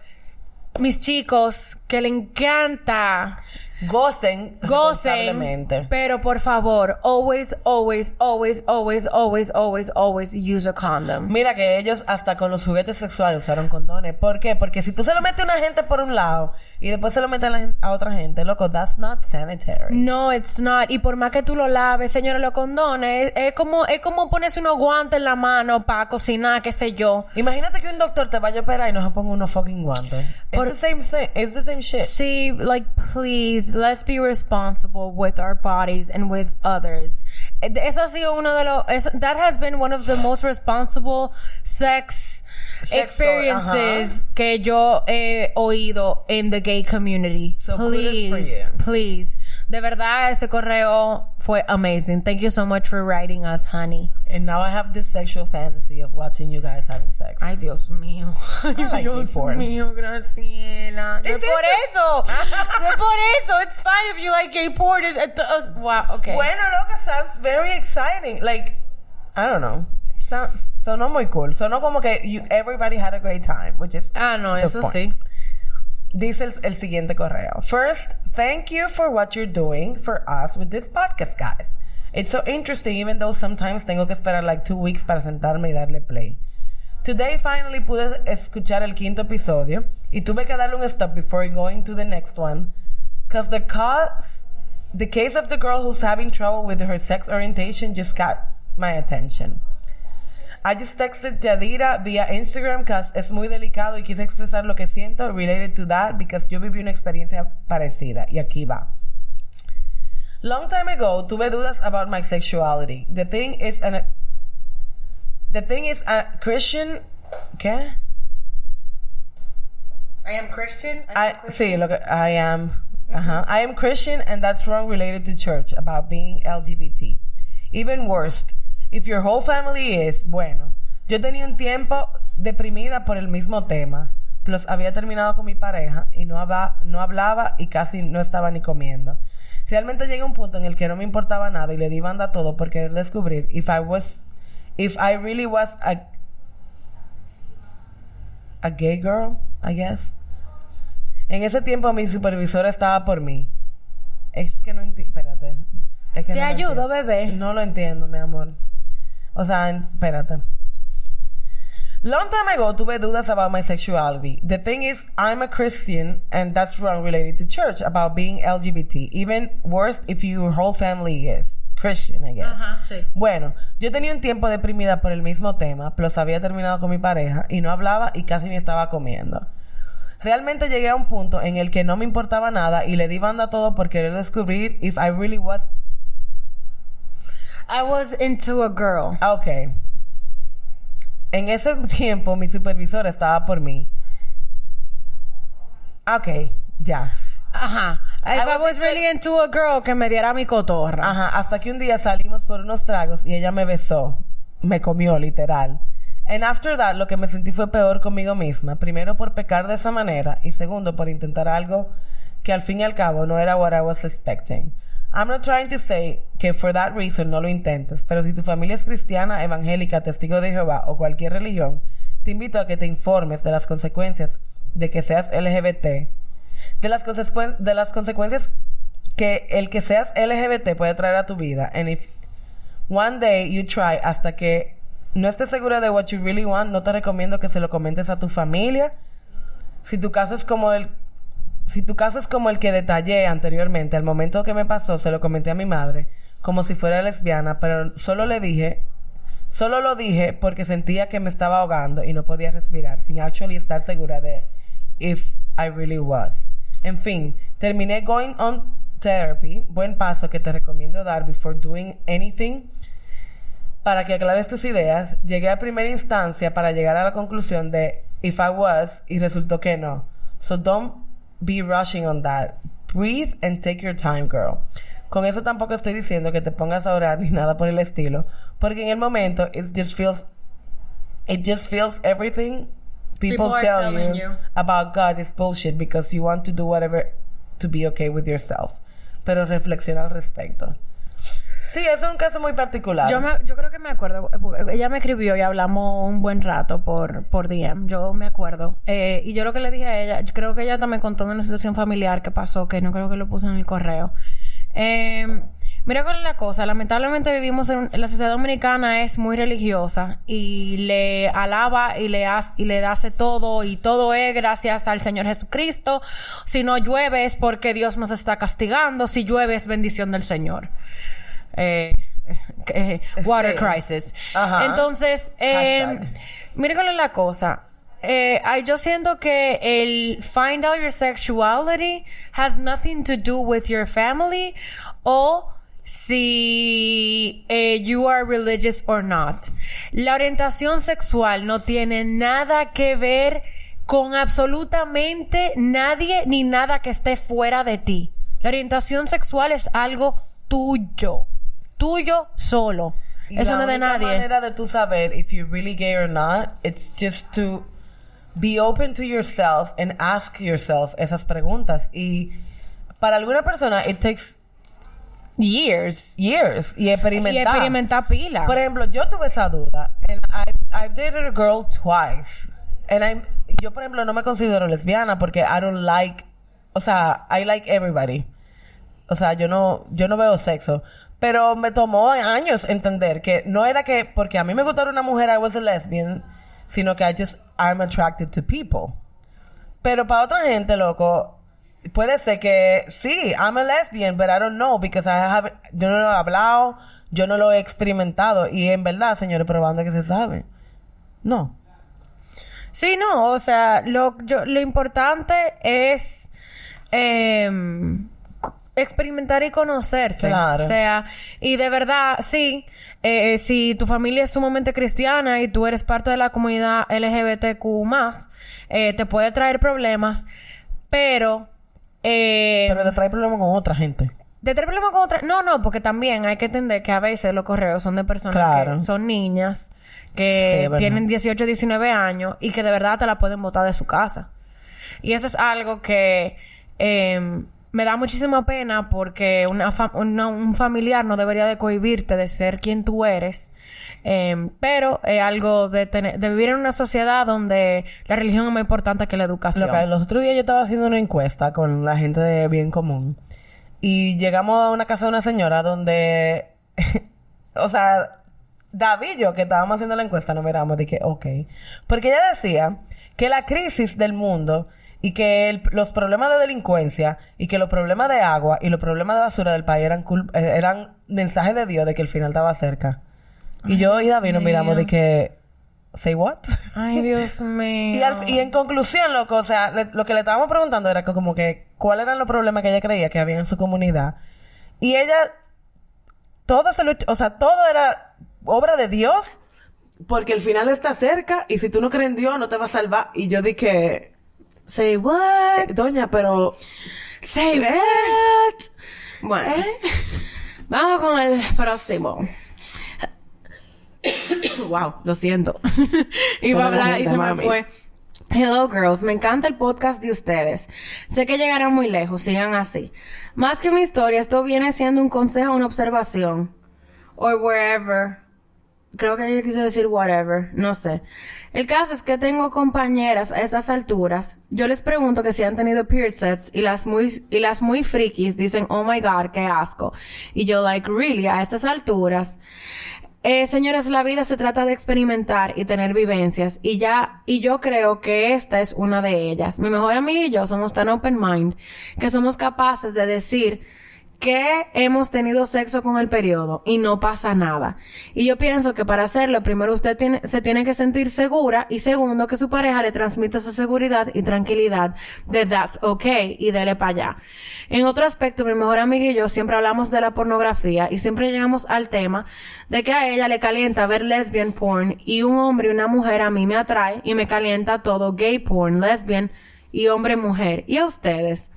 mis chicos, que le encanta, Gocen. gocen, pero por favor, always, always, always, always, always, always, always use a condom. Mira que ellos hasta con los juguetes sexuales usaron condones. ¿Por qué? Porque si tú se lo metes a una gente por un lado y después se lo metes a, la a otra gente, loco, that's not sanitary. No, it's not. Y por más que tú lo laves, señores, los condones, es, es como, es como ponerse unos guantes en la mano para cocinar, qué sé yo. Imagínate que un doctor te vaya a operar y no se ponga unos fucking guantes. Por- it's the same, sa- it's the same shit. See, like, please, let's be responsible with our bodies and with others. Eso ha sido uno de los, that has been one of the most responsible sex, Sex experiences que yo he oído in the gay community. So please, please. De verdad, ese correo fue amazing. Thank you so much for writing us, honey. And now I have this sexual fantasy of watching you guys having sex. Ay, Dios mío. Ay, like Dios gay porn. mío, Graciela. No es It's por eso. No es por eso. It's fine if you like gay porn. It's, it's- wow, okay. Bueno, loca, sounds very exciting. Like, I don't know. Sounds, sonó muy cool. Sonó como que you, everybody had a great time, which is Ah, no, eso point. sí. Dice el, el siguiente correo. First, thank you for what you're doing for us with this podcast, guys. It's so interesting, even though sometimes tengo que esperar like two weeks para sentarme y darle play. Today finally pude escuchar el quinto episodio y tuve que darle un stop before going to the next one. Cause the cause, the case of the girl who's having trouble with her sex orientation just got my attention. I just texted Yadira via Instagram because es muy delicado y quise expresar lo que siento related to that because yo viví una experiencia parecida. Y aquí va. Long time ago, tuve dudas about my sexuality. The thing is an The thing is a Christian ¿Qué? I am Christian. I, sí, lo que I am. Mm-hmm. Ajá. I am Christian and that's wrong related to church about being LGBT. Even worse, if your whole family is, bueno, yo tenía un tiempo deprimida por el mismo tema. Plus había terminado con mi pareja y no, haba- no hablaba y casi no estaba ni comiendo. Realmente llegué a un punto en el que no me importaba nada y le di banda a todo por querer descubrir if I was, if I really was a, a gay girl, I guess. En ese tiempo mi supervisora estaba por mí. Es que no entiendo. Espérate. Es que Te no ayudo, bebé. No lo entiendo, mi amor. O sea, espérate. Long time ago, tuve dudas about my sexuality. The thing is, I'm a Christian, and that's wrong related to church about being LGBT. Even worse if your whole family is Christian, I guess. Ajá, sí. Bueno, yo tenía un tiempo deprimida por el mismo tema, plus había terminado con mi pareja y no hablaba y casi ni estaba comiendo. Realmente llegué a un punto en el que no me importaba nada y le di banda a todo por querer descubrir if I really was I was into a girl. Ah, Ok. En ese tiempo mi supervisora estaba por mí. Ah, Ok, ya. Ajá. If I was was really into a girl, que me diera mi cotorra. Ajá, hasta que un día salimos por unos tragos y ella me besó. Me comió, literal. And after that, lo que me sentí fue peor conmigo misma. Primero por pecar de esa manera y segundo por intentar algo que al fin y al cabo no era what I was expecting. I'm not trying to say que for that reason no lo intentes, pero si tu familia es cristiana, evangélica, testigo de Jehová o cualquier religión, te invito a que te informes de las consecuencias de que seas LGBT, de las, consecuen- de las consecuencias que el que seas LGBT puede traer a tu vida. And if one day you try hasta que no estés segura de what you really want, no te recomiendo que se lo comentes a tu familia. Si tu caso es como el si tu caso es como el que detallé anteriormente, al momento que me pasó, se lo comenté a mi madre, como si fuera lesbiana, pero solo le dije, solo lo dije porque sentía que me estaba ahogando y no podía respirar, sin actually estar segura de if I really was. En fin, terminé going on therapy, buen paso que te recomiendo dar before doing anything para que aclares tus ideas, llegué a primera instancia para llegar a la conclusión de if I was y resultó que no. So don't be rushing on that. Breathe and take your time, girl. Con eso tampoco estoy diciendo que te pongas a orar ni nada por el estilo, porque en el momento it just feels it just feels everything people, People tell you, you. about God is bullshit because you want to do whatever to be okay with yourself. Pero reflexiona al respecto. Sí, es un caso muy particular. Yo, me- yo creo que me acuerdo. eh, Ella me escribió y hablamos un buen rato por, por DM. Yo me acuerdo. Eh, y yo lo que le dije a ella, creo que ella también contó una situación familiar que pasó, que no creo que lo puse en el correo. Eh, mira cuál es la cosa. Lamentablemente vivimos en, la sociedad dominicana es muy religiosa y le alaba y le hace, y le hace todo y todo es gracias al Señor Jesucristo. Si no llueve es porque Dios nos está castigando. Si llueve es bendición del Señor eh, eh, water Sí. crisis. Ajá. Entonces, eh, Hashtag. mire cuál es la cosa. Eh, yo siento que el find out your sexuality has nothing to do with your family o si eh, you are religious or not. La orientación sexual no tiene nada que ver con absolutamente nadie ni nada que esté fuera de ti. La orientación sexual es algo tuyo. Tuyo solo. Y Eso la no es de nadie. manera de tú saber if you're really gay or not, it's just to be open to yourself and ask yourself esas preguntas. Y para alguna persona, it takes Years. years y experimentar. Y experimentar pila. Por ejemplo, yo tuve esa duda. And I, I've dated a girl twice. And I'm, yo, por ejemplo, no me considero lesbiana porque I don't like, o sea, I like everybody. O sea, yo no, yo no veo sexo. Pero me tomó años entender que no era que porque a mí me gustara una mujer I was a lesbian, sino que I just I'm attracted to people. Pero para otra gente, loco, puede ser que sí, I'm a lesbian, but I don't know because I have, yo no lo he hablado, yo no lo he experimentado y en verdad, señores, probando que se sabe. No. Sí, no, o sea, lo, yo, lo importante es c- experimentar y conocerse. Claro. O sea, y de verdad, sí, eh, si tu familia es sumamente cristiana y tú eres parte de la comunidad LGBTQ eh, te puede traer problemas, pero... eh, Pero te trae problemas con otra gente. ¿De tener problemas con otra? No, no, porque también hay que entender que a veces los correos son de personas Claro. que son niñas, que tienen 18, 19 años y que de verdad te la pueden botar de su casa. Y eso es algo que eh, me da muchísima pena porque una fa- un familiar no debería de cohibirte de ser quien tú eres. Eh, pero es algo de, tener, de vivir en una sociedad donde la religión es más importante que la educación. Los otros días yo estaba haciendo una encuesta con la gente de Bien Común. Y llegamos a una casa de una señora donde... o sea, David que estábamos haciendo la encuesta nos miramos de que, ok. Porque ella decía que la crisis del mundo y que el- los problemas de delincuencia y que los problemas de agua y los problemas de basura del país eran, cul- eh, eran mensajes de Dios de que el final estaba cerca. Y yo y David nos miramos de que, ¿say what? Ay, Dios mío. Y, al- y en conclusión, loco, o sea, le- lo que le estábamos preguntando era que como que cuáles eran los problemas que ella creía que había en su comunidad. Y ella, todo se lo, o sea, todo era obra de Dios, porque el final está cerca y si tú no crees en Dios no te va a salvar. Y yo dije, Say what? doña, pero Say ¿Eh? what? Bueno. Vamos con el próximo. wow, lo siento. Iba a hablar y se me mami. fue. Hello girls, me encanta el podcast de ustedes. Sé que llegarán muy lejos, sigan así. Más que una historia, esto viene siendo un consejo, una observación. Or wherever. Creo que ella quiso decir whatever, no sé. El caso es que tengo compañeras a estas alturas. Yo les pregunto que si han tenido sets y las muy, y las muy frikis dicen, oh my god, qué asco. Y yo like, really, a estas alturas. Eh, señores, la vida se trata de experimentar y tener vivencias y ya, y yo creo que esta es una de ellas. Mi mejor amiga y yo somos tan open mind que somos capaces de decir que hemos tenido sexo con el periodo y no pasa nada. Y yo pienso que para hacerlo, primero usted tiene, se tiene que sentir segura y segundo que su pareja le transmita esa seguridad y tranquilidad de that's okay y dele para allá. En otro aspecto, mi mejor amiga y yo siempre hablamos de la pornografía y siempre llegamos al tema de que a ella le calienta ver lesbian porn y un hombre y una mujer a mí me atrae y me calienta todo gay porn, lesbian y hombre-mujer. ¿Y a ustedes?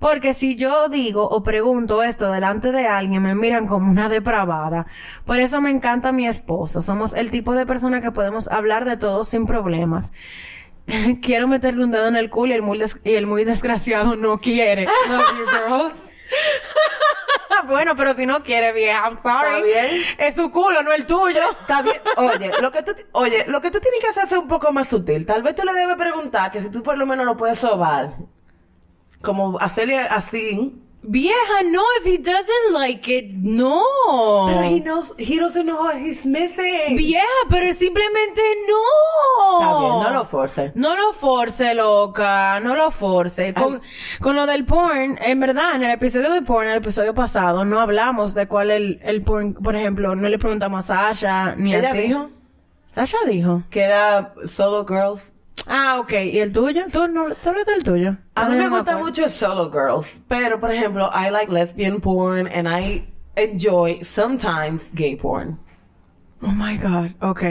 Porque si yo digo o pregunto esto delante de alguien, me miran como una depravada. Por eso me encanta mi esposo. Somos el tipo de persona que podemos hablar de todo sin problemas. Quiero meterle un dedo en el culo y el muy, desgraciado no quiere. bueno, pero si no quiere, vieja, I'm sorry. Está bien. Es su culo, no el tuyo. Está bien. Oye, lo que tú, oye, lo que tú tienes que hacer es un poco más sutil. Tal vez tú le debes preguntar que si tú por lo menos lo puedes sobar. Como hacerle así. Vieja, no, if he doesn't like it, no. Pero he knows, he doesn't know what he's missing. Vieja, pero simplemente no. Está bien, no lo force. No lo force, loca. No lo force. Con, con lo del porn, en verdad, en el episodio de porn, en el episodio pasado, no hablamos de cuál el, el porn, por ejemplo, no le preguntamos a Sasha ni a Ella ti. dijo Sasha dijo. que era solo girls. Ah, ok. ¿Y el tuyo? ¿Tú no, del tuyo? A mí me gusta mucho solo girls, pero por ejemplo, I like lesbian porn and I enjoy sometimes gay porn. Oh my God, ok.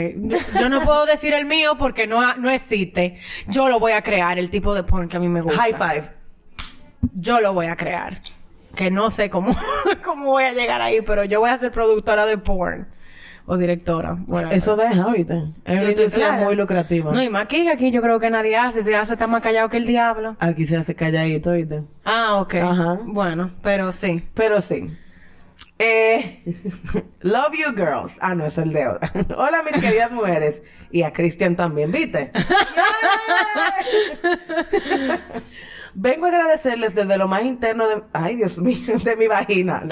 Yo no puedo decir el mío porque no, no existe. Yo lo voy a crear, el tipo de porn que a mí me gusta. High five. Yo lo voy a crear. Que no sé cómo, cómo voy a llegar ahí, pero yo voy a ser productora de porn. O directora. whatever. Eso deja, ¿viste? Es una industria muy lucrativa. No, y más que aquí yo creo que nadie hace. Se hace está más callado que el diablo. Aquí se hace calladito, ¿viste? Ah, ok. Ajá. Bueno, pero sí. Pero sí. Eh, love you girls. Ah, no, es el de ahora. Hola, mis queridas mujeres. Y a Cristian también, ¿viste? Vengo a agradecerles desde lo más interno de... Ay, Dios mío, de mi vagina.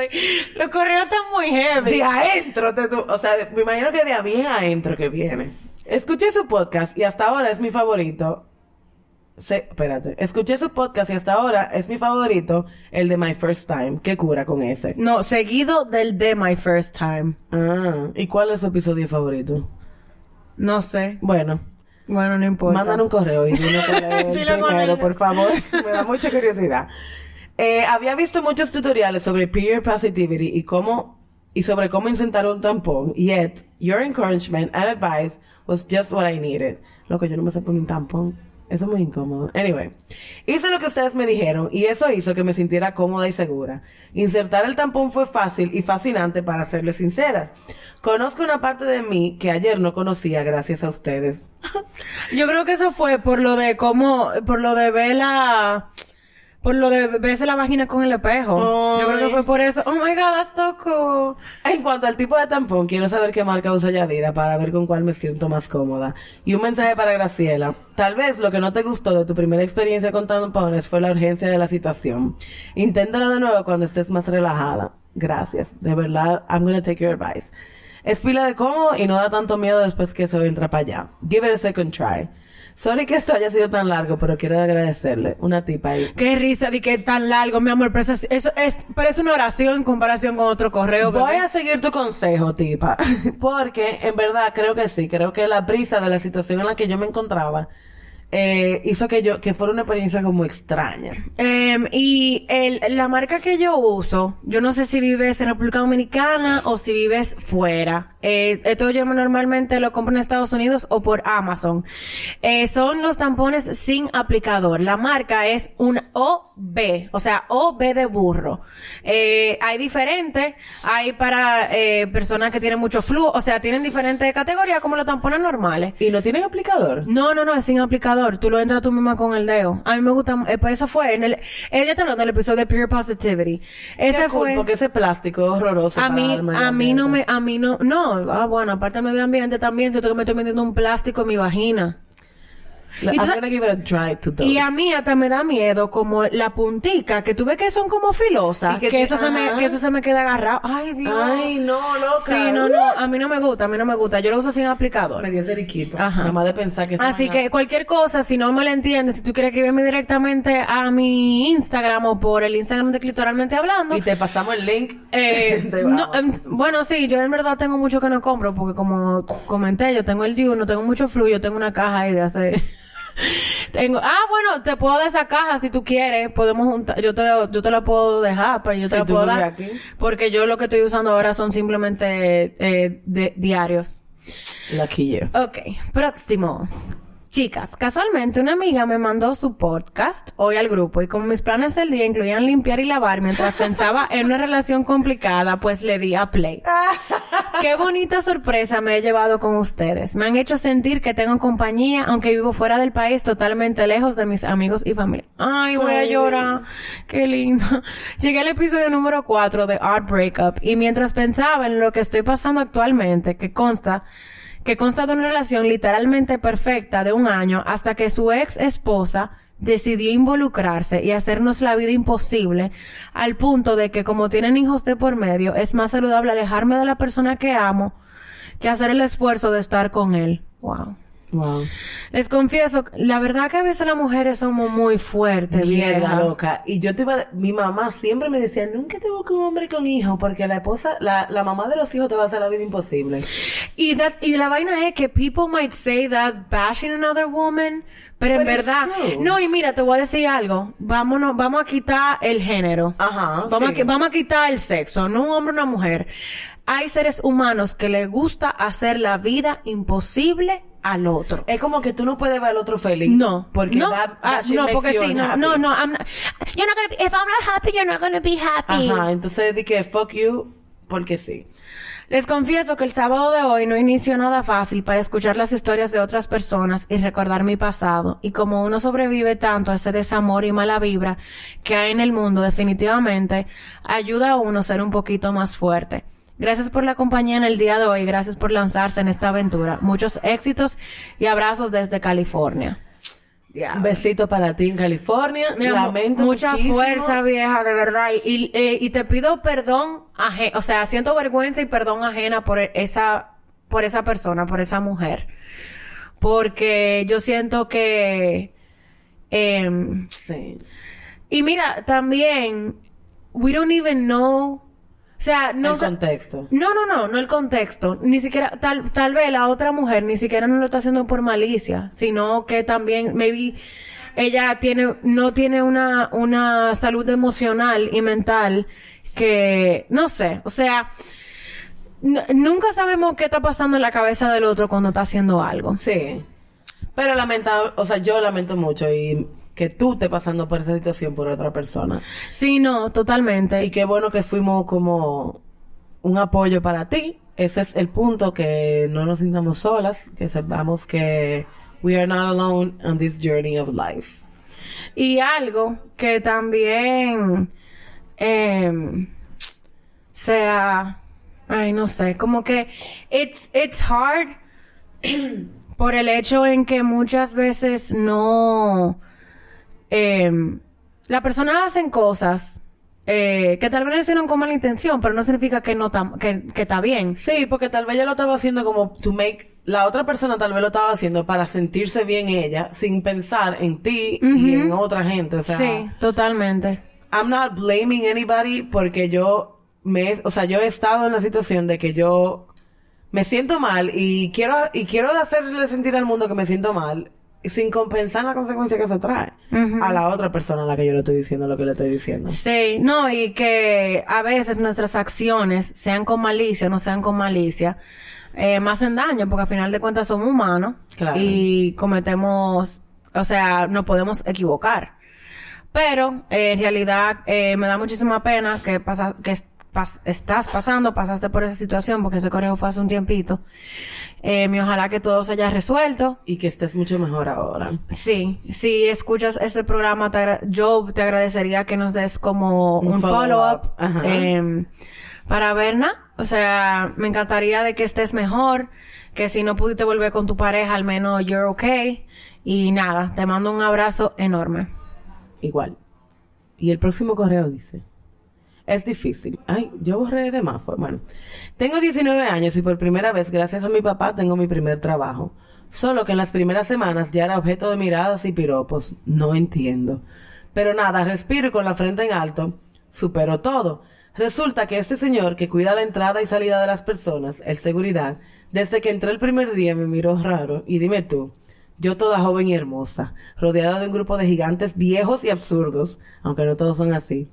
Estoy... Los correos están muy heavy. De adentro, tu- o sea, me imagino que de a bien adentro que viene. Escuché su podcast y hasta ahora es mi favorito. se- espérate, escuché su podcast y hasta ahora es mi favorito, el de My First Time. ¿Qué cura con ese? No, seguido del de My First Time. Ah, ¿y cuál es su episodio favorito? No sé. Bueno, Bueno, no importa. Mandan un correo y cuál es el Dilo el- por favor. Me da mucha curiosidad. Eh, había visto muchos tutoriales sobre peer positivity y cómo y sobre cómo insertar un tampón. Yet, your encouragement and advice was just what I needed. Loco, yo no me sé poner un tampón. Eso es muy incómodo. Anyway, hice lo que ustedes me dijeron y eso hizo que me sintiera cómoda y segura. Insertar el tampón fue fácil y fascinante para serles sincera. Conozco una parte de mí que ayer no conocía gracias a ustedes. Yo creo que eso fue por lo de cómo, por lo de ver la, por lo de verse la vagina con el espejo. Yo creo que fue por eso. Oh my god, that's so cool. En cuanto al tipo de tampón, quiero saber qué marca usa Yadira para ver con cuál me siento más cómoda. Y un mensaje para Graciela. Tal vez lo que no te gustó de tu primera experiencia con tampones fue la urgencia de la situación. Inténtalo de nuevo cuando estés más relajada. Gracias. De verdad, I'm gonna take your advice. Es pila de cómodo y no da tanto miedo después que eso entra para allá. Give it a second try. Sorry que esto haya sido tan largo, pero quiero agradecerle. Una tipa ahí. Qué risa de que es tan largo, mi amor. Pero eso, es- eso es, pero es una oración en comparación con otro correo, bebé. Voy a seguir tu consejo, tipa. Porque en verdad creo que sí. Creo que la prisa de la situación en la que yo me encontraba eh, hizo que yo que fuera una experiencia como extraña. Em, y el, la marca que yo uso, yo no sé si vives en República Dominicana o si vives fuera. Eh, esto yo normalmente lo compro en Estados Unidos o por Amazon. Eh, son los tampones sin aplicador. La marca es un OB, o sea, OB de burro. Eh, hay diferentes, hay para eh, personas que tienen mucho flujo, o sea, tienen diferentes categorías como los tampones normales. ¿Y no tienen aplicador? No, no, no, es sin aplicador. Tú lo entras tú misma con el dedo. A mí me gusta, eh, por eso fue en el, ella te hablando del episodio de Pure Positivity. Ese Qué fue, Porque ese plástico es horroroso. a mí, a mí no me, a mí no, no, ah, bueno, aparte del medio ambiente también, siento que me estoy metiendo un plástico en mi vagina. Y I'm tú- gonna give it a try to those. Y a mí hasta me da miedo como la puntica, que tú ves que son como filosas, que, que- eso se me, que eso se me queda agarrado. Ay, Dios. Ay, no, loca. Sí, no, no, a mí no me gusta, a mí no me gusta. Yo lo uso sin aplicador. Me dio teriquito. Ajá. Nada más de pensar que Así que cualquier cosa, si no me la entiendes, si tú quieres escribirme directamente a mi Instagram o por el Instagram de Clitoralmente Hablando. Y te pasamos el link. eh, no, em, bueno, sí, yo en verdad tengo mucho que no compro porque como comenté, yo tengo el Dune, tengo mucho fluyo, tengo una caja ahí de hace... tengo, ah, bueno, te puedo dar esa caja si tú quieres, podemos juntar, yo te, yo te la puedo dejar, pues yo te la puedo dar. aquí. Porque yo lo que estoy usando ahora son simplemente eh, de- diarios. Lucky you. Ok, próximo. Chicas, casualmente una amiga me mandó su podcast hoy al grupo y como mis planes del día incluían limpiar y lavar mientras pensaba en una relación complicada, pues le di a play. Qué bonita sorpresa me he llevado con ustedes. Me han hecho sentir que tengo compañía, aunque vivo fuera del país, totalmente lejos de mis amigos y familia. Ay, voy a llorar. Qué lindo. Llegué al episodio número 4 de Art Breakup y mientras pensaba en lo que estoy pasando actualmente, que consta que consta de una relación literalmente perfecta de un año hasta que su ex esposa decidió involucrarse y hacernos la vida imposible al punto de que como tienen hijos de por medio es más saludable alejarme de la persona que amo que hacer el esfuerzo de estar con él. Wow. Wow. Les confieso, la verdad que a veces las mujeres somos muy fuertes, Mierda, vieja. loca. Y yo te iba, a- mi mamá siempre me decía, nunca te busques un hombre con hijos, porque la esposa, la, la mamá de los hijos te va a hacer la vida imposible. Y, that- y la vaina es que people might say that bashing another woman, pero en verdad, true. no, y mira, te voy a decir algo, vámonos, vamos a quitar el género. Ajá, Vamos, sí. a, vamos a quitar el sexo, no un hombre o una mujer. Hay seres humanos que les gusta hacer la vida imposible al otro. Es como que tú no puedes ver al otro feliz. No, Porque no, that- that shit no, porque sí, no, no, no, I'm not, you're not gonna be, if I'm not happy, you're not gonna be happy. Ajá, entonces di que fuck you, porque sí. Les confieso que el sábado de hoy no inició nada fácil para escuchar las historias de otras personas y recordar mi pasado. Y como uno sobrevive tanto a ese desamor y mala vibra que hay en el mundo, definitivamente ayuda a uno a ser un poquito más fuerte. Gracias por la compañía en el día de hoy. Gracias por lanzarse en esta aventura. Muchos éxitos y abrazos desde California. Un besito para ti en California. Mi amor, Lamento mucha muchísimo. fuerza, vieja, de verdad. Y, y, eh, y te pido perdón, aje- o sea, siento vergüenza y perdón ajena por esa, por esa persona, por esa mujer. Porque yo siento que, Em, Sí. y mira, también, we don't even know, o sea, no el contexto. no, no, no, no el contexto. Ni siquiera, tal, tal vez la otra mujer ni siquiera no lo está haciendo por malicia, sino que también, maybe, ella tiene, no tiene una, una salud emocional y mental que, no sé, o sea, nunca sabemos qué está pasando en la cabeza del otro cuando está haciendo algo. Sí. Pero lamentable, o sea, yo lamento mucho y que tú estés pasando por esa situación por otra persona. Sí, no, totalmente. Y qué bueno que fuimos como un apoyo para ti. Ese es el punto, que no nos sintamos solas, que sepamos que we are not alone on this journey of life. Y algo que también em, sea, ay, no sé, como que it's, it's hard por el hecho en que muchas veces no, em, la persona hacen cosas eh, que tal vez lo hicieron con mala intención, pero no significa que no tam- que, que está bien. Sí, porque tal vez ella lo estaba haciendo como to make, la otra persona tal vez lo estaba haciendo para sentirse bien ella, sin pensar en ti y en otra gente. O sea, sí, totalmente. I'm not blaming anybody porque yo me, o sea, yo he estado en la situación de que yo me siento mal y quiero, y quiero hacerle sentir al mundo que me siento mal sin compensar la consecuencia que eso trae a la otra persona a la que yo le estoy diciendo lo que le estoy diciendo. Sí, no, y que a veces nuestras acciones, sean con malicia o no sean con malicia, eh, me hacen daño, porque al final de cuentas somos humanos Claro. y cometemos, o sea, no podemos equivocar. Pero eh, en realidad eh, me da muchísima pena que, pasa, que pas- estás pasando, pasaste por esa situación, porque ese correo fue hace un tiempito. Eh, y ojalá que todo se haya resuelto. Y que estés mucho mejor ahora. Sí, si escuchas este programa, te yo te agradecería que nos des como Un un, follow-up. Ajá. em, para ver, nada. O sea, me encantaría de que estés mejor, que si no pudiste volver con tu pareja, al menos you're okay. Y nada, te mando un abrazo enorme. Igual. Y el próximo correo dice. Es difícil. Ay, yo borré de más. Bueno. Tengo 19 años y por primera vez, gracias a mi papá, tengo mi primer trabajo. Solo que en las primeras semanas ya era objeto de miradas y piropos. No entiendo. Pero nada, respiro y con la frente en alto, supero todo. Resulta que este señor que cuida la entrada y salida de las personas, el seguridad, desde que entré el primer día me miró raro y dime tú, yo toda joven y hermosa, rodeada de un grupo de gigantes viejos y absurdos, aunque no todos son así.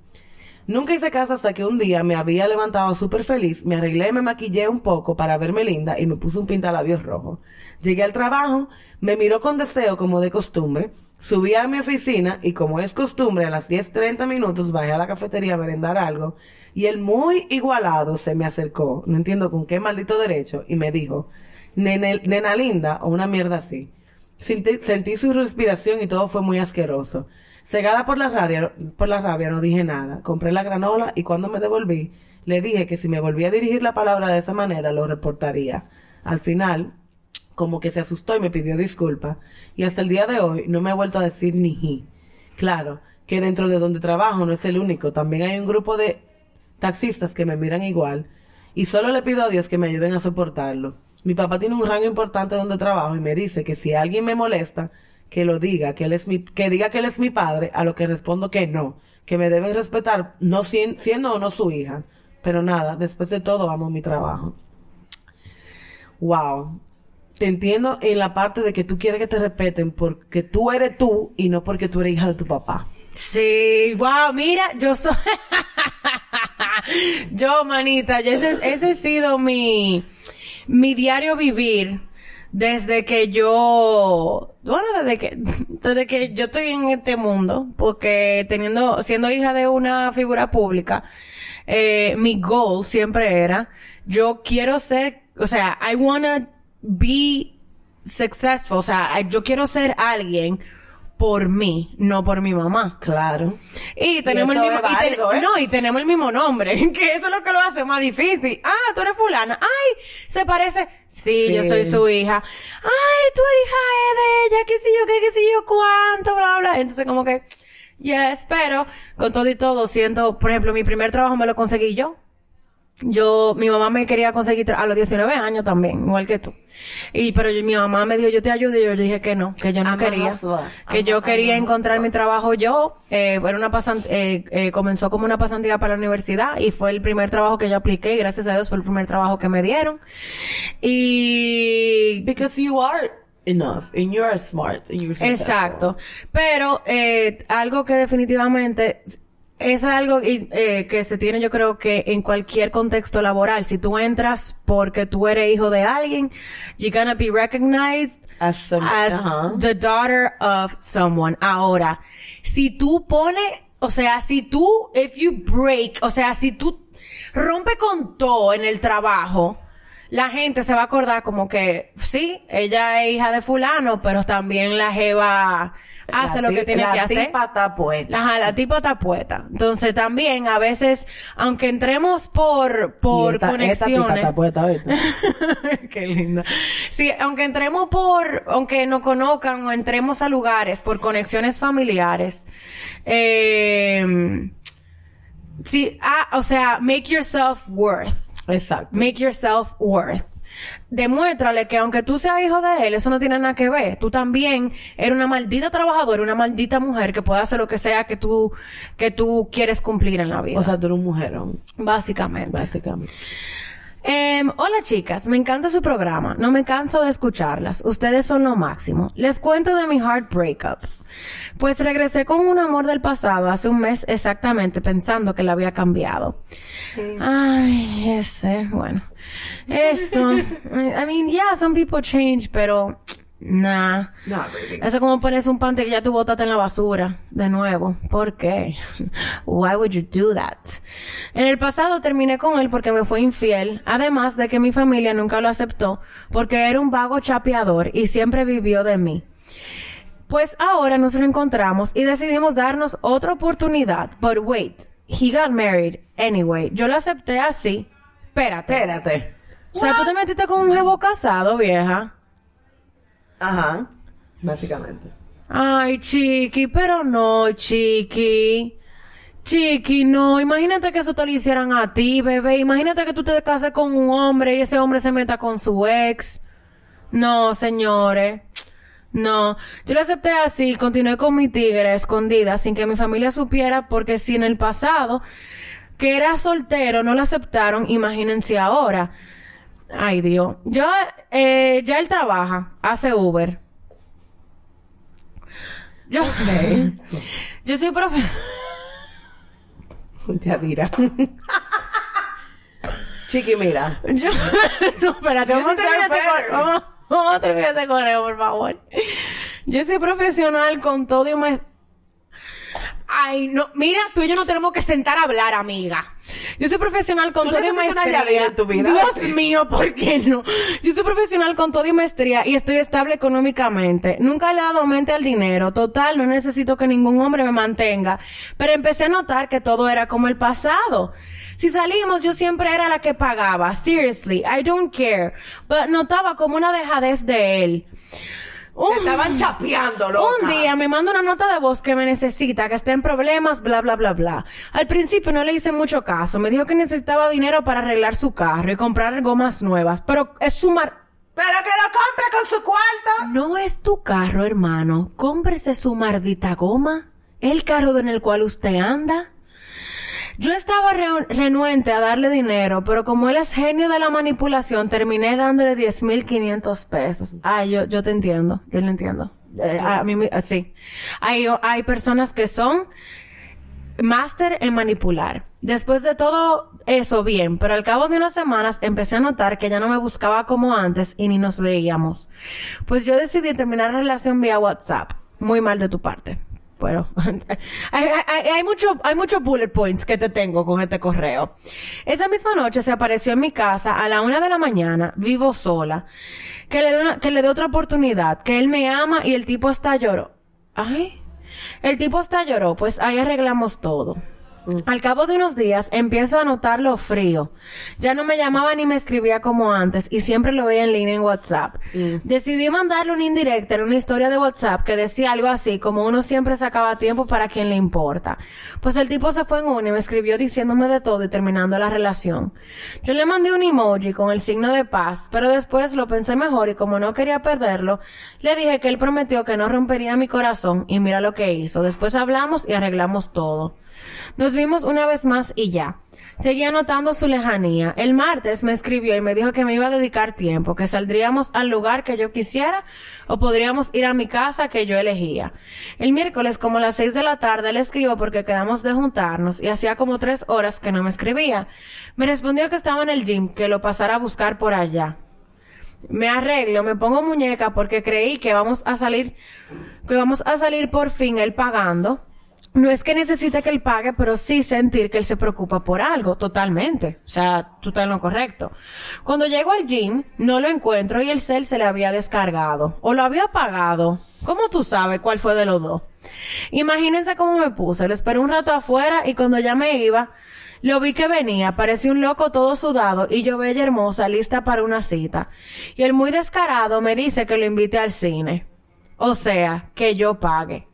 Nunca hice caso hasta que un día me había levantado súper feliz, me arreglé, me maquillé un poco para verme linda y me puse un pintalabios rojo. Llegué al trabajo, me miró con deseo como de costumbre, subí a mi oficina y como es costumbre a las 10.30 minutos bajé a la cafetería a merendar algo y el muy igualado se me acercó, no entiendo con qué maldito derecho, y me dijo, "Nene- nena linda o una mierda así. Sentí su respiración y todo fue muy asqueroso. Cegada por la, rabia, por la rabia no dije nada. Compré la granola y cuando me devolví le dije que si me volvía a dirigir la palabra de esa manera lo reportaría. Al final, como que se asustó y me pidió disculpas. Y hasta el día de hoy no me ha vuelto a decir ni ji. Claro, que dentro de donde trabajo no es el único. También hay un grupo de taxistas que me miran igual. Y solo le pido a Dios que me ayuden a soportarlo. Mi papá tiene un rango importante donde trabajo y me dice que si alguien me molesta, que lo diga, que él es mi, que diga que él es mi padre, a lo que respondo que no, que me deben respetar, no sien- siendo o no su hija. Pero nada, después de todo amo mi trabajo. Wow. Te entiendo en la parte de que tú quieres que te respeten porque tú eres tú y no porque tú eres hija de tu papá. Sí, wow, mira, yo soy... yo, manita, yo ese, ese ha sido mi, mi diario vivir desde que yo, bueno, desde que, desde que yo estoy en este mundo, porque teniendo, siendo hija de una figura pública, eh, mi goal siempre era, yo quiero ser, o sea, I wanna be successful, o sea, yo quiero ser alguien por mí, no por mi mamá. Claro. Y tenemos el mismo, y ten- ¿eh? no, y tenemos el mismo nombre, que eso es lo que lo hace más difícil. Ah, tú eres fulana. Ay, se parece. Sí, Sí. yo soy su hija. Ay, tú eres hija de ella, qué sé yo, qué, qué sé yo, cuánto, bla, bla. Entonces como que, yes, pero con todo y todo siento, por ejemplo, mi primer trabajo me lo conseguí yo. Yo, mi mamá me quería conseguir a los 19 años también, igual que tú. Y, pero yo- mi mamá me dijo, yo te ayudo, y yo dije que no, que yo no I'm quería. Que I'm yo quería encontrar mi trabajo yo. Eh, era una pasan- eh, eh, comenzó como una pasantía para la universidad y fue el primer trabajo que yo apliqué y gracias a Dios fue el primer trabajo que me dieron. Y Because you are enough and you are smart and you're. Exacto. Pero eh, algo que definitivamente eso es algo eh, que se tiene yo creo que en cualquier contexto laboral. Si tú entras porque tú eres hijo de alguien, you're gonna be recognized As some- as the daughter of someone. Ahora, si tú pones, o sea, si tú, if you break, o sea, si tú rompe con todo en el trabajo, la gente se va a acordar como que, sí, ella es hija de fulano, pero también la jeva hace La lo que ti- tiene la que hacer. tipa está puesta. Ajá, la tipa está puesta. Entonces también a veces, aunque entremos por, por esta- esta tipa conexiones. está puesta. Qué linda. Sí, aunque entremos por, aunque no conozcan o entremos a lugares por conexiones familiares, eh, sí, ah, o sea, make yourself worth. Exacto. Make yourself worth. Demuéstrale que aunque tú seas hijo de él, eso no tiene nada que ver. Tú también eres una maldita trabajadora, una maldita mujer que puede hacer lo que sea que tú, que tú quieres cumplir en la vida. O sea, tú eres un mujerón, básicamente. básicamente. Em, hola chicas, me encanta su programa. No me canso de escucharlas. Ustedes son lo máximo. Les cuento de mi heart breakup. Pues regresé con un amor del pasado hace un mes exactamente pensando que la había cambiado. Ay, ese, bueno. Eso. I mean, yeah, some people change, pero nah. Baby. Eso es como pones un pante que ya tú botaste en la basura. De nuevo. ¿Por qué? Why would you do that? En el pasado terminé con él porque me fue infiel. Además de que mi familia nunca lo aceptó porque era un vago chapeador y siempre vivió de mí. Pues ahora nos reencontramos y decidimos darnos otra oportunidad. But wait, he got married anyway. Yo lo acepté así. Espérate. Espérate. O sea, tú te metiste con un jevo casado, vieja. Ajá. Básicamente. Ay, chiqui, pero no, chiqui. Chiqui, no. Imagínate que eso te lo hicieran a ti, bebé. Imagínate que tú te cases con un hombre y ese hombre se meta con su ex. No, señores. No. Yo lo acepté así, continué con mi tigre escondida sin que mi familia supiera porque si en el pasado que era soltero no lo aceptaron, imagínense ahora. Ay, Dios. Yo, eh, ya él trabaja, hace Uber. Yo, yo soy profe... Te adira. Chiqui, mira. Yo, no, espérate, vamos a terminar este correo. Vamos, vamos a terminar este correo, por favor. Yo soy profesional con todo y me... Ay, no, mira, tú y yo no tenemos que sentar a hablar, amiga. Yo soy profesional con ¿Tú todo y maestría. En tu vida? Dios Sí. mío, ¿por qué no? Yo soy profesional con todo y maestría y estoy estable económicamente. Nunca le he dado mente al dinero. Total, no necesito que ningún hombre me mantenga. Pero empecé a notar que todo era como el pasado. Si salimos, yo siempre era la que pagaba. Seriously, I don't care. But notaba como una dejadez de él. Te Un- estaban chapeando, loca. un día me manda una nota de voz que me necesita, que está en problemas, bla, bla, bla, bla. Al principio no le hice mucho caso. Me dijo que necesitaba dinero para arreglar su carro y comprar gomas nuevas. Pero es su mar... Pero que lo compre con su cuarto. No es tu carro, hermano. Cómprese su maldita goma. El carro en el cual usted anda. Yo estaba re- renuente a darle dinero, pero como él es genio de la manipulación, terminé dándole 10.500 pesos. Ay, yo, yo te entiendo, yo lo entiendo. Eh, a mí, sí. Hay, hay personas que son máster en manipular. Después de todo eso, bien, pero al cabo de unas semanas empecé a notar que ya no me buscaba como antes y ni nos veíamos. Pues yo decidí terminar la relación vía WhatsApp. Muy mal de tu parte. Pero hay, hay, hay mucho, muchos bullet points que te tengo con este correo. Esa misma noche se apareció en mi casa a la una de la mañana, vivo sola, que le dé una, que le dé otra oportunidad, que él me ama y el tipo hasta lloró. Ay, el tipo hasta lloró, pues ahí arreglamos todo. Al cabo de unos días empiezo a notarlo frío. Ya no me llamaba ni me escribía como antes y siempre lo veía en línea en WhatsApp. Decidí mandarle una indirecta en una historia de WhatsApp que decía algo así como uno siempre sacaba tiempo para quien le importa. Pues el tipo se fue en una y me escribió diciéndome de todo y terminando la relación. Yo le mandé un emoji con el signo de paz, pero después lo pensé mejor y como no quería perderlo, le dije que él prometió que no rompería mi corazón y mira lo que hizo. Después hablamos y arreglamos todo. Nos vimos una vez más y ya. Seguía notando su lejanía. El martes me escribió y me dijo que me iba a dedicar tiempo, que saldríamos al lugar que yo quisiera o podríamos ir a mi casa que yo elegía. El miércoles como a las seis de la tarde le escribo porque quedamos de juntarnos y hacía como tres horas que no me escribía. Me respondió que estaba en el gym, que lo pasara a buscar por allá. Me arreglo, me pongo muñeca porque creí que vamos a salir, que vamos a salir por fin él pagando. No es que necesite que él pague, pero sí sentir que él se preocupa por algo, totalmente. O sea, tú estás en lo correcto. Cuando llego al gym, no lo encuentro y el cel se le había descargado. O lo había apagado. ¿Cómo tú sabes cuál fue de los dos? Imagínense cómo me puse. Lo esperé un rato afuera y cuando ya me iba, lo vi que venía, parecía un loco todo sudado y yo bella hermosa, lista para una cita. Y el muy descarado me dice que lo invite al cine. O sea, que yo pague.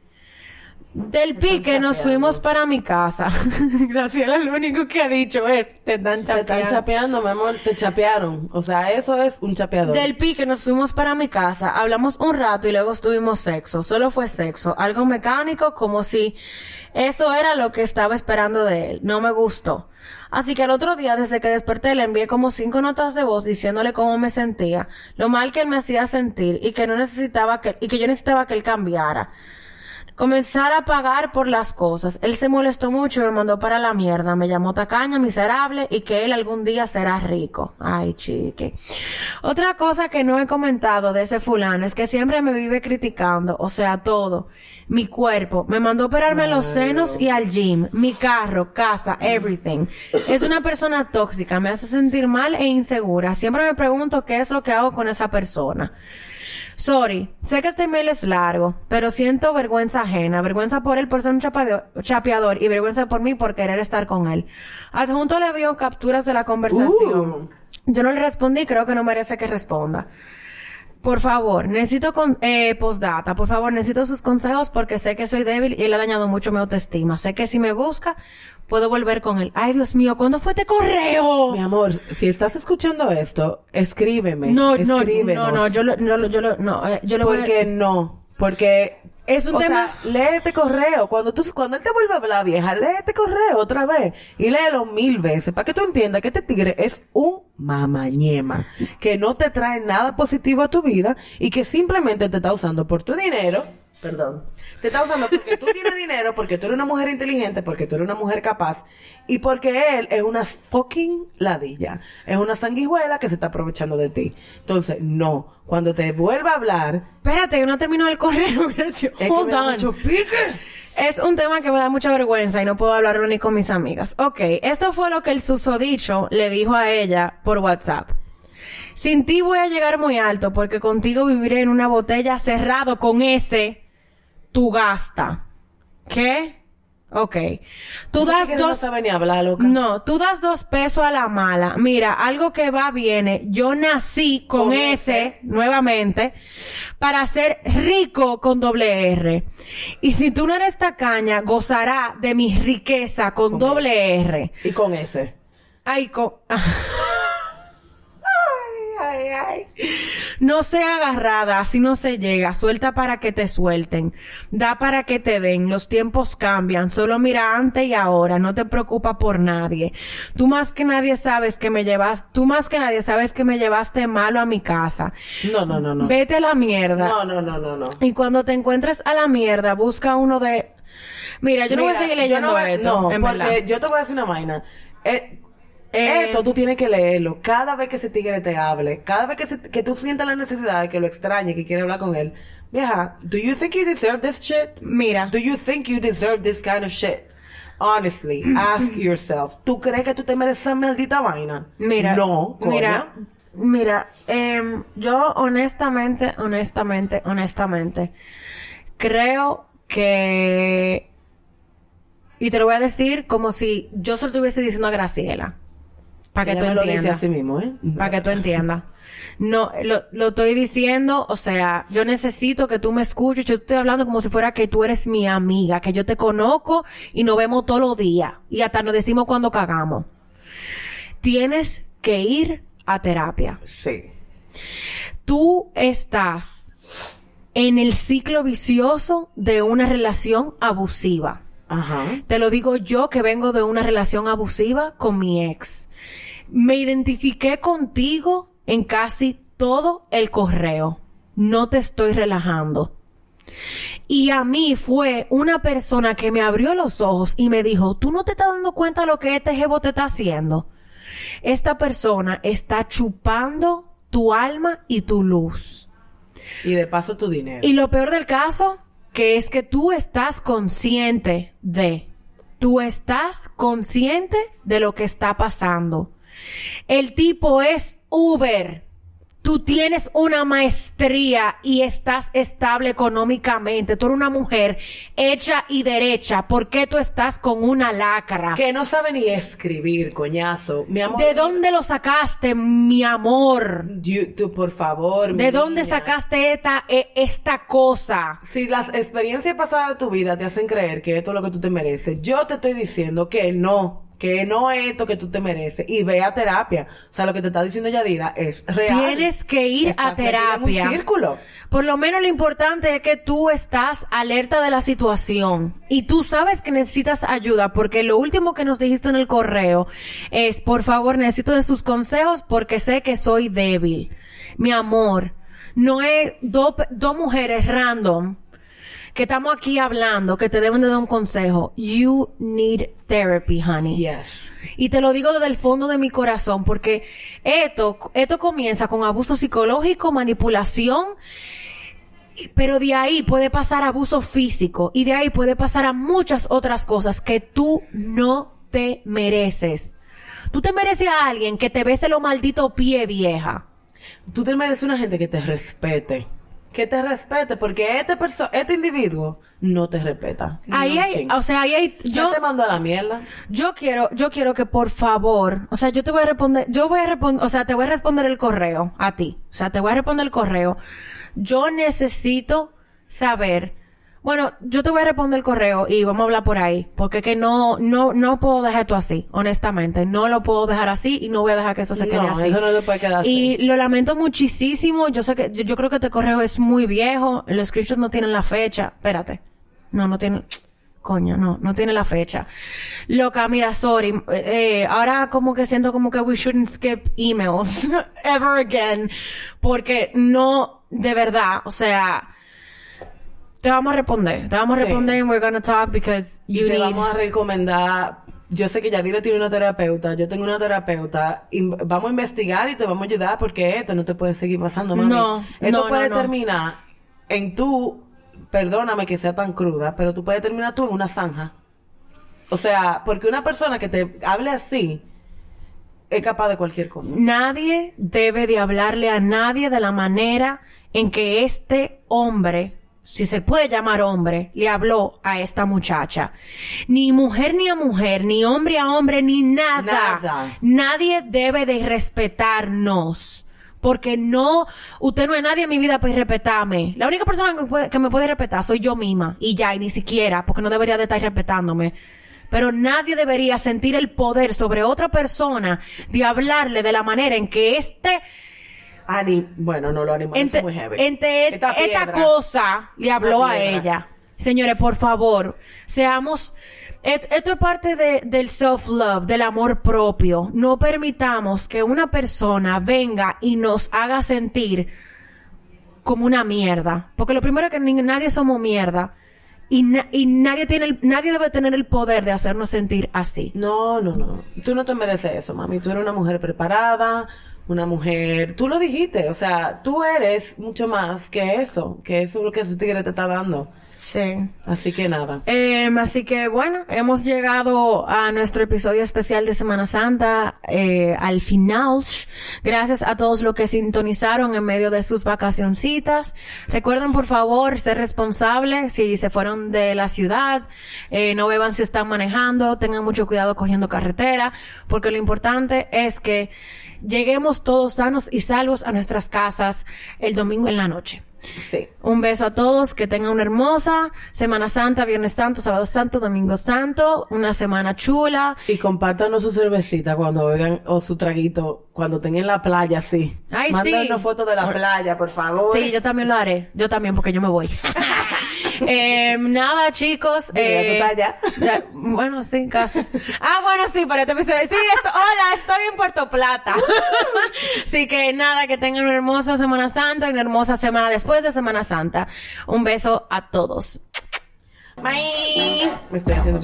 Del pique nos fuimos para mi casa. Graciela lo único que ha dicho es, te están Te están chapeando. chapeando, mi amor, te chapearon. O sea, eso es un chapeador. Del pique nos fuimos para mi casa, hablamos un rato y luego tuvimos sexo. Solo fue sexo, algo mecánico como si eso era lo que estaba esperando de él. No me gustó. Así que al otro día, desde que desperté, le envié como cinco notas de voz diciéndole cómo me sentía, lo mal que él me hacía sentir y que no necesitaba que, y que yo necesitaba que él cambiara. Comenzar a pagar por las cosas. Él se molestó mucho y me mandó para la mierda. Me llamó tacaña, miserable y que él algún día será rico. Ay, chique. Otra cosa que no he comentado de ese fulano es que siempre me vive criticando, o sea, todo. Mi cuerpo. Me mandó a operarme los senos y al gym. Mi carro, casa, everything. Es una persona tóxica. Me hace sentir mal e insegura. Siempre me pregunto qué es lo que hago con esa persona. Sorry, sé que este email es largo, pero siento vergüenza ajena, vergüenza por él por ser un chapeador, y vergüenza por mí por querer estar con él. Adjunto le vio capturas de la conversación. Yo no le respondí, creo que no merece que responda. Por favor, necesito con, eh, postdata, por favor, necesito sus consejos porque sé que soy débil y él ha dañado mucho mi autoestima. Sé que si me busca, puedo volver con él. Ay, Dios mío, ¿cuándo fue este correo? Mi amor, si estás escuchando esto, escríbeme. No, no, escríbenos. no, no, yo lo, yo lo, yo lo, no, eh, yo lo voy a- Porque no, porque Es un o tema- sea, lee este correo. Cuando tú, cuando él te vuelva a hablar, vieja, lee este correo otra vez y léelo mil veces para que tú entiendas que este tigre es un mamañema que no te trae nada positivo a tu vida y que simplemente te está usando por tu dinero. Perdón. Te está usando porque tú tienes dinero, porque tú eres una mujer inteligente, porque tú eres una mujer capaz y porque él es una fucking ladilla. Es una sanguijuela que se está aprovechando de ti. Entonces, no. Cuando te vuelva a hablar, Espérate, que no terminó el correo. es que Hold me on. mucho pique. Es un tema que me da mucha vergüenza y no puedo hablarlo ni con mis amigas. Ok, esto fue lo que el susodicho le dijo a ella por WhatsApp. Sin ti voy a llegar muy alto porque contigo viviré en una botella cerrado con ese, tu gasta. ¿Qué? Ok. Tú das tigre no dos... sabe ni hablar, loca. No, tú das dos pesos a la mala. Mira, algo que va viene. Yo nací con, Con ese, ese. nuevamente, para ser rico con doble R. Y si tú no eres tacaña, gozará de mi riqueza con doble R. Y con ese. Ay, con... Ay, ay, ay. No sea agarrada, así no se llega. Suelta para que te suelten. Da para que te den. Los tiempos cambian. Solo mira antes y ahora. No te preocupa por nadie. Tú más que nadie sabes que me llevas, tú más que nadie sabes que me llevaste malo a mi casa. No, no, no, no. Vete a la mierda. No, no, no, no, no. Y cuando te encuentres a la mierda, busca uno de... Mira, yo no voy a seguir yo leyendo no esto. No, en porque verdad. yo te voy a decir una vaina. Eh, Eh, Esto tú tienes que leerlo. Cada vez que ese tigre te hable, cada vez que, se- que tú sientas la necesidad de que lo extrañe, que quiere hablar con él. Vieja, do you think you deserve this shit? Mira. Do you think you deserve this kind of shit? Honestly, ask yourself. ¿Tú crees que tú te mereces esa maldita vaina? Mira, No, coño. mira, mira, em, yo honestamente, honestamente, honestamente, creo que y te lo voy a decir como si yo se lo estuviese diciendo a Graciela. Para que tú entiendas. mismo, ¿eh? Para que tú entiendas. No, lo, lo estoy diciendo, o sea, yo necesito que tú me escuches. Yo estoy hablando como si fuera que tú eres mi amiga, que yo te conozco y nos vemos todos los días. Y hasta nos decimos cuando cagamos. Tienes que ir a terapia. Sí. Tú estás en el ciclo vicioso de una relación abusiva. Ajá. Te lo digo yo que vengo de una relación abusiva con mi ex. Me identifiqué contigo en casi todo el correo. No te estoy relajando. Y a mí fue una persona que me abrió los ojos y me dijo, tú no te estás dando cuenta de lo que este jevo te está haciendo. Esta persona está chupando tu alma y tu luz. Y de paso tu dinero. Y lo peor del caso, que es que tú estás consciente de, tú estás consciente de lo que está pasando. El tipo es Uber. Tú tienes una maestría y estás estable económicamente. Tú eres una mujer hecha y derecha. ¿Por qué tú estás con una lacra? Que no sabe ni escribir, coñazo. Mi amor. ¿De dónde lo sacaste, mi amor? You- tú, por favor. mi ¿De dónde niña. sacaste esta, e- esta cosa? Si las experiencias pasadas de tu vida te hacen creer que esto es lo que tú te mereces, yo te estoy diciendo que no, que no es esto que tú te mereces y ve a terapia. O sea, lo que te está diciendo Yadira es real. Tienes que ir Estás a terapia. En un círculo. Por lo menos lo importante es que tú estás alerta de la situación y tú sabes que necesitas ayuda porque lo último que nos dijiste en el correo es, por favor, necesito de sus consejos porque sé que soy débil. Mi amor, no es dos dos mujeres random que estamos aquí hablando que te deben de dar un consejo. You need therapy, honey. Yes. Y te lo digo desde el fondo de mi corazón, porque esto, esto comienza con abuso psicológico, manipulación, pero de ahí puede pasar abuso físico y de ahí puede pasar a muchas otras cosas que tú no te mereces. Tú te mereces a alguien que te bese los malditos pie vieja. Tú te mereces una gente que te respete. Que te respete, porque este perso este individuo no te respeta. Ahí hay, o sea, ahí hay, yo yo, te mando a la mierda. Yo quiero, yo quiero que por favor, o sea, yo te voy a responder, yo voy a responder, o sea, te voy a responder el correo a ti. O sea, te voy a responder el correo. Yo necesito saber, bueno, yo te voy a responder el correo y vamos a hablar por ahí, porque que no, no, no puedo dejar esto así, honestamente. No lo puedo dejar así y no voy a dejar que eso se quede No, así. eso no se puede quedar Y así. lo lamento muchísimo. Yo sé que, yo, yo creo que este correo es muy viejo. Los screenshots no tienen la fecha. Espérate. No, no tiene, coño, no, no tiene la fecha. Loca, mira, sorry. Eh, ahora como que siento como que we shouldn't skip emails ever again. Porque no, de verdad, o sea, te vamos a responder. Te vamos a Sí. responder and we're gonna talk because Y you te need... vamos a recomendar. Yo sé que Yadira tiene una terapeuta, yo tengo una terapeuta. y vamos a investigar y te vamos a ayudar porque esto no te puede seguir pasando, mami. No, esto no, puede no, terminar en tú, perdóname que sea tan cruda, pero tú puedes terminar tú en una zanja. O sea, porque una persona que te hable así es capaz de cualquier cosa. Nadie debe de hablarle a nadie de la manera en que este hombre, si se puede llamar hombre, le habló a esta muchacha. Ni mujer ni a mujer, ni hombre a hombre, ni nada. Nada. Nadie debe de respetarnos. Porque no, usted no es nadie en mi vida para respetarme. La única persona que, puede- que me puede respetar soy yo misma. Y ya, y ni siquiera, porque no debería de estar respetándome. Pero nadie debería sentir el poder sobre otra persona de hablarle de la manera en que este, Ani, bueno, no lo animales ente- es muy heavy. ente- Esta cosa le habló a ella. Señores, por favor, seamos, et- esto es parte de- del self-love, del amor propio. No permitamos que una persona venga y nos haga sentir como una mierda. Porque lo primero es que ni- nadie somos mierda. Y, na- y nadie tiene el- nadie debe tener el poder de hacernos sentir así. No, no, no. Tú no te mereces eso, mami. Tú eres una mujer preparada, una mujer. Tú lo dijiste, o sea, tú eres mucho más que eso, que eso es lo que ese tigre te está dando. Sí. Así que nada. Em, así que bueno, hemos llegado a nuestro episodio especial de Semana Santa, eh, al final. Gracias a todos los que sintonizaron en medio de sus vacacioncitas. Recuerden por favor ser responsables si se fueron de la ciudad, eh, no beban si están manejando, tengan mucho cuidado cogiendo carretera, porque lo importante es que lleguemos todos sanos y salvos a nuestras casas el domingo en la noche. Sí. Un beso a todos, que tengan una hermosa Semana Santa, Viernes Santo, Sábado Santo, Domingo Santo, una semana chula. Y compártanos su cervecita cuando vengan, o su traguito, cuando en la playa, sí. Ay, Mándanos sí. fotos de la playa, por favor. Sí, yo también lo haré. Yo también, porque yo me voy. Eh, nada, chicos. Eh, ya, bueno, sí, casi. Ah, bueno, sí, para este episodio. Sí, esto, hola, estoy en Puerto Plata. Así que nada, que tengan una hermosa Semana Santa y una hermosa semana después de Semana Santa. Un beso a todos. Bye. Me estoy haciendo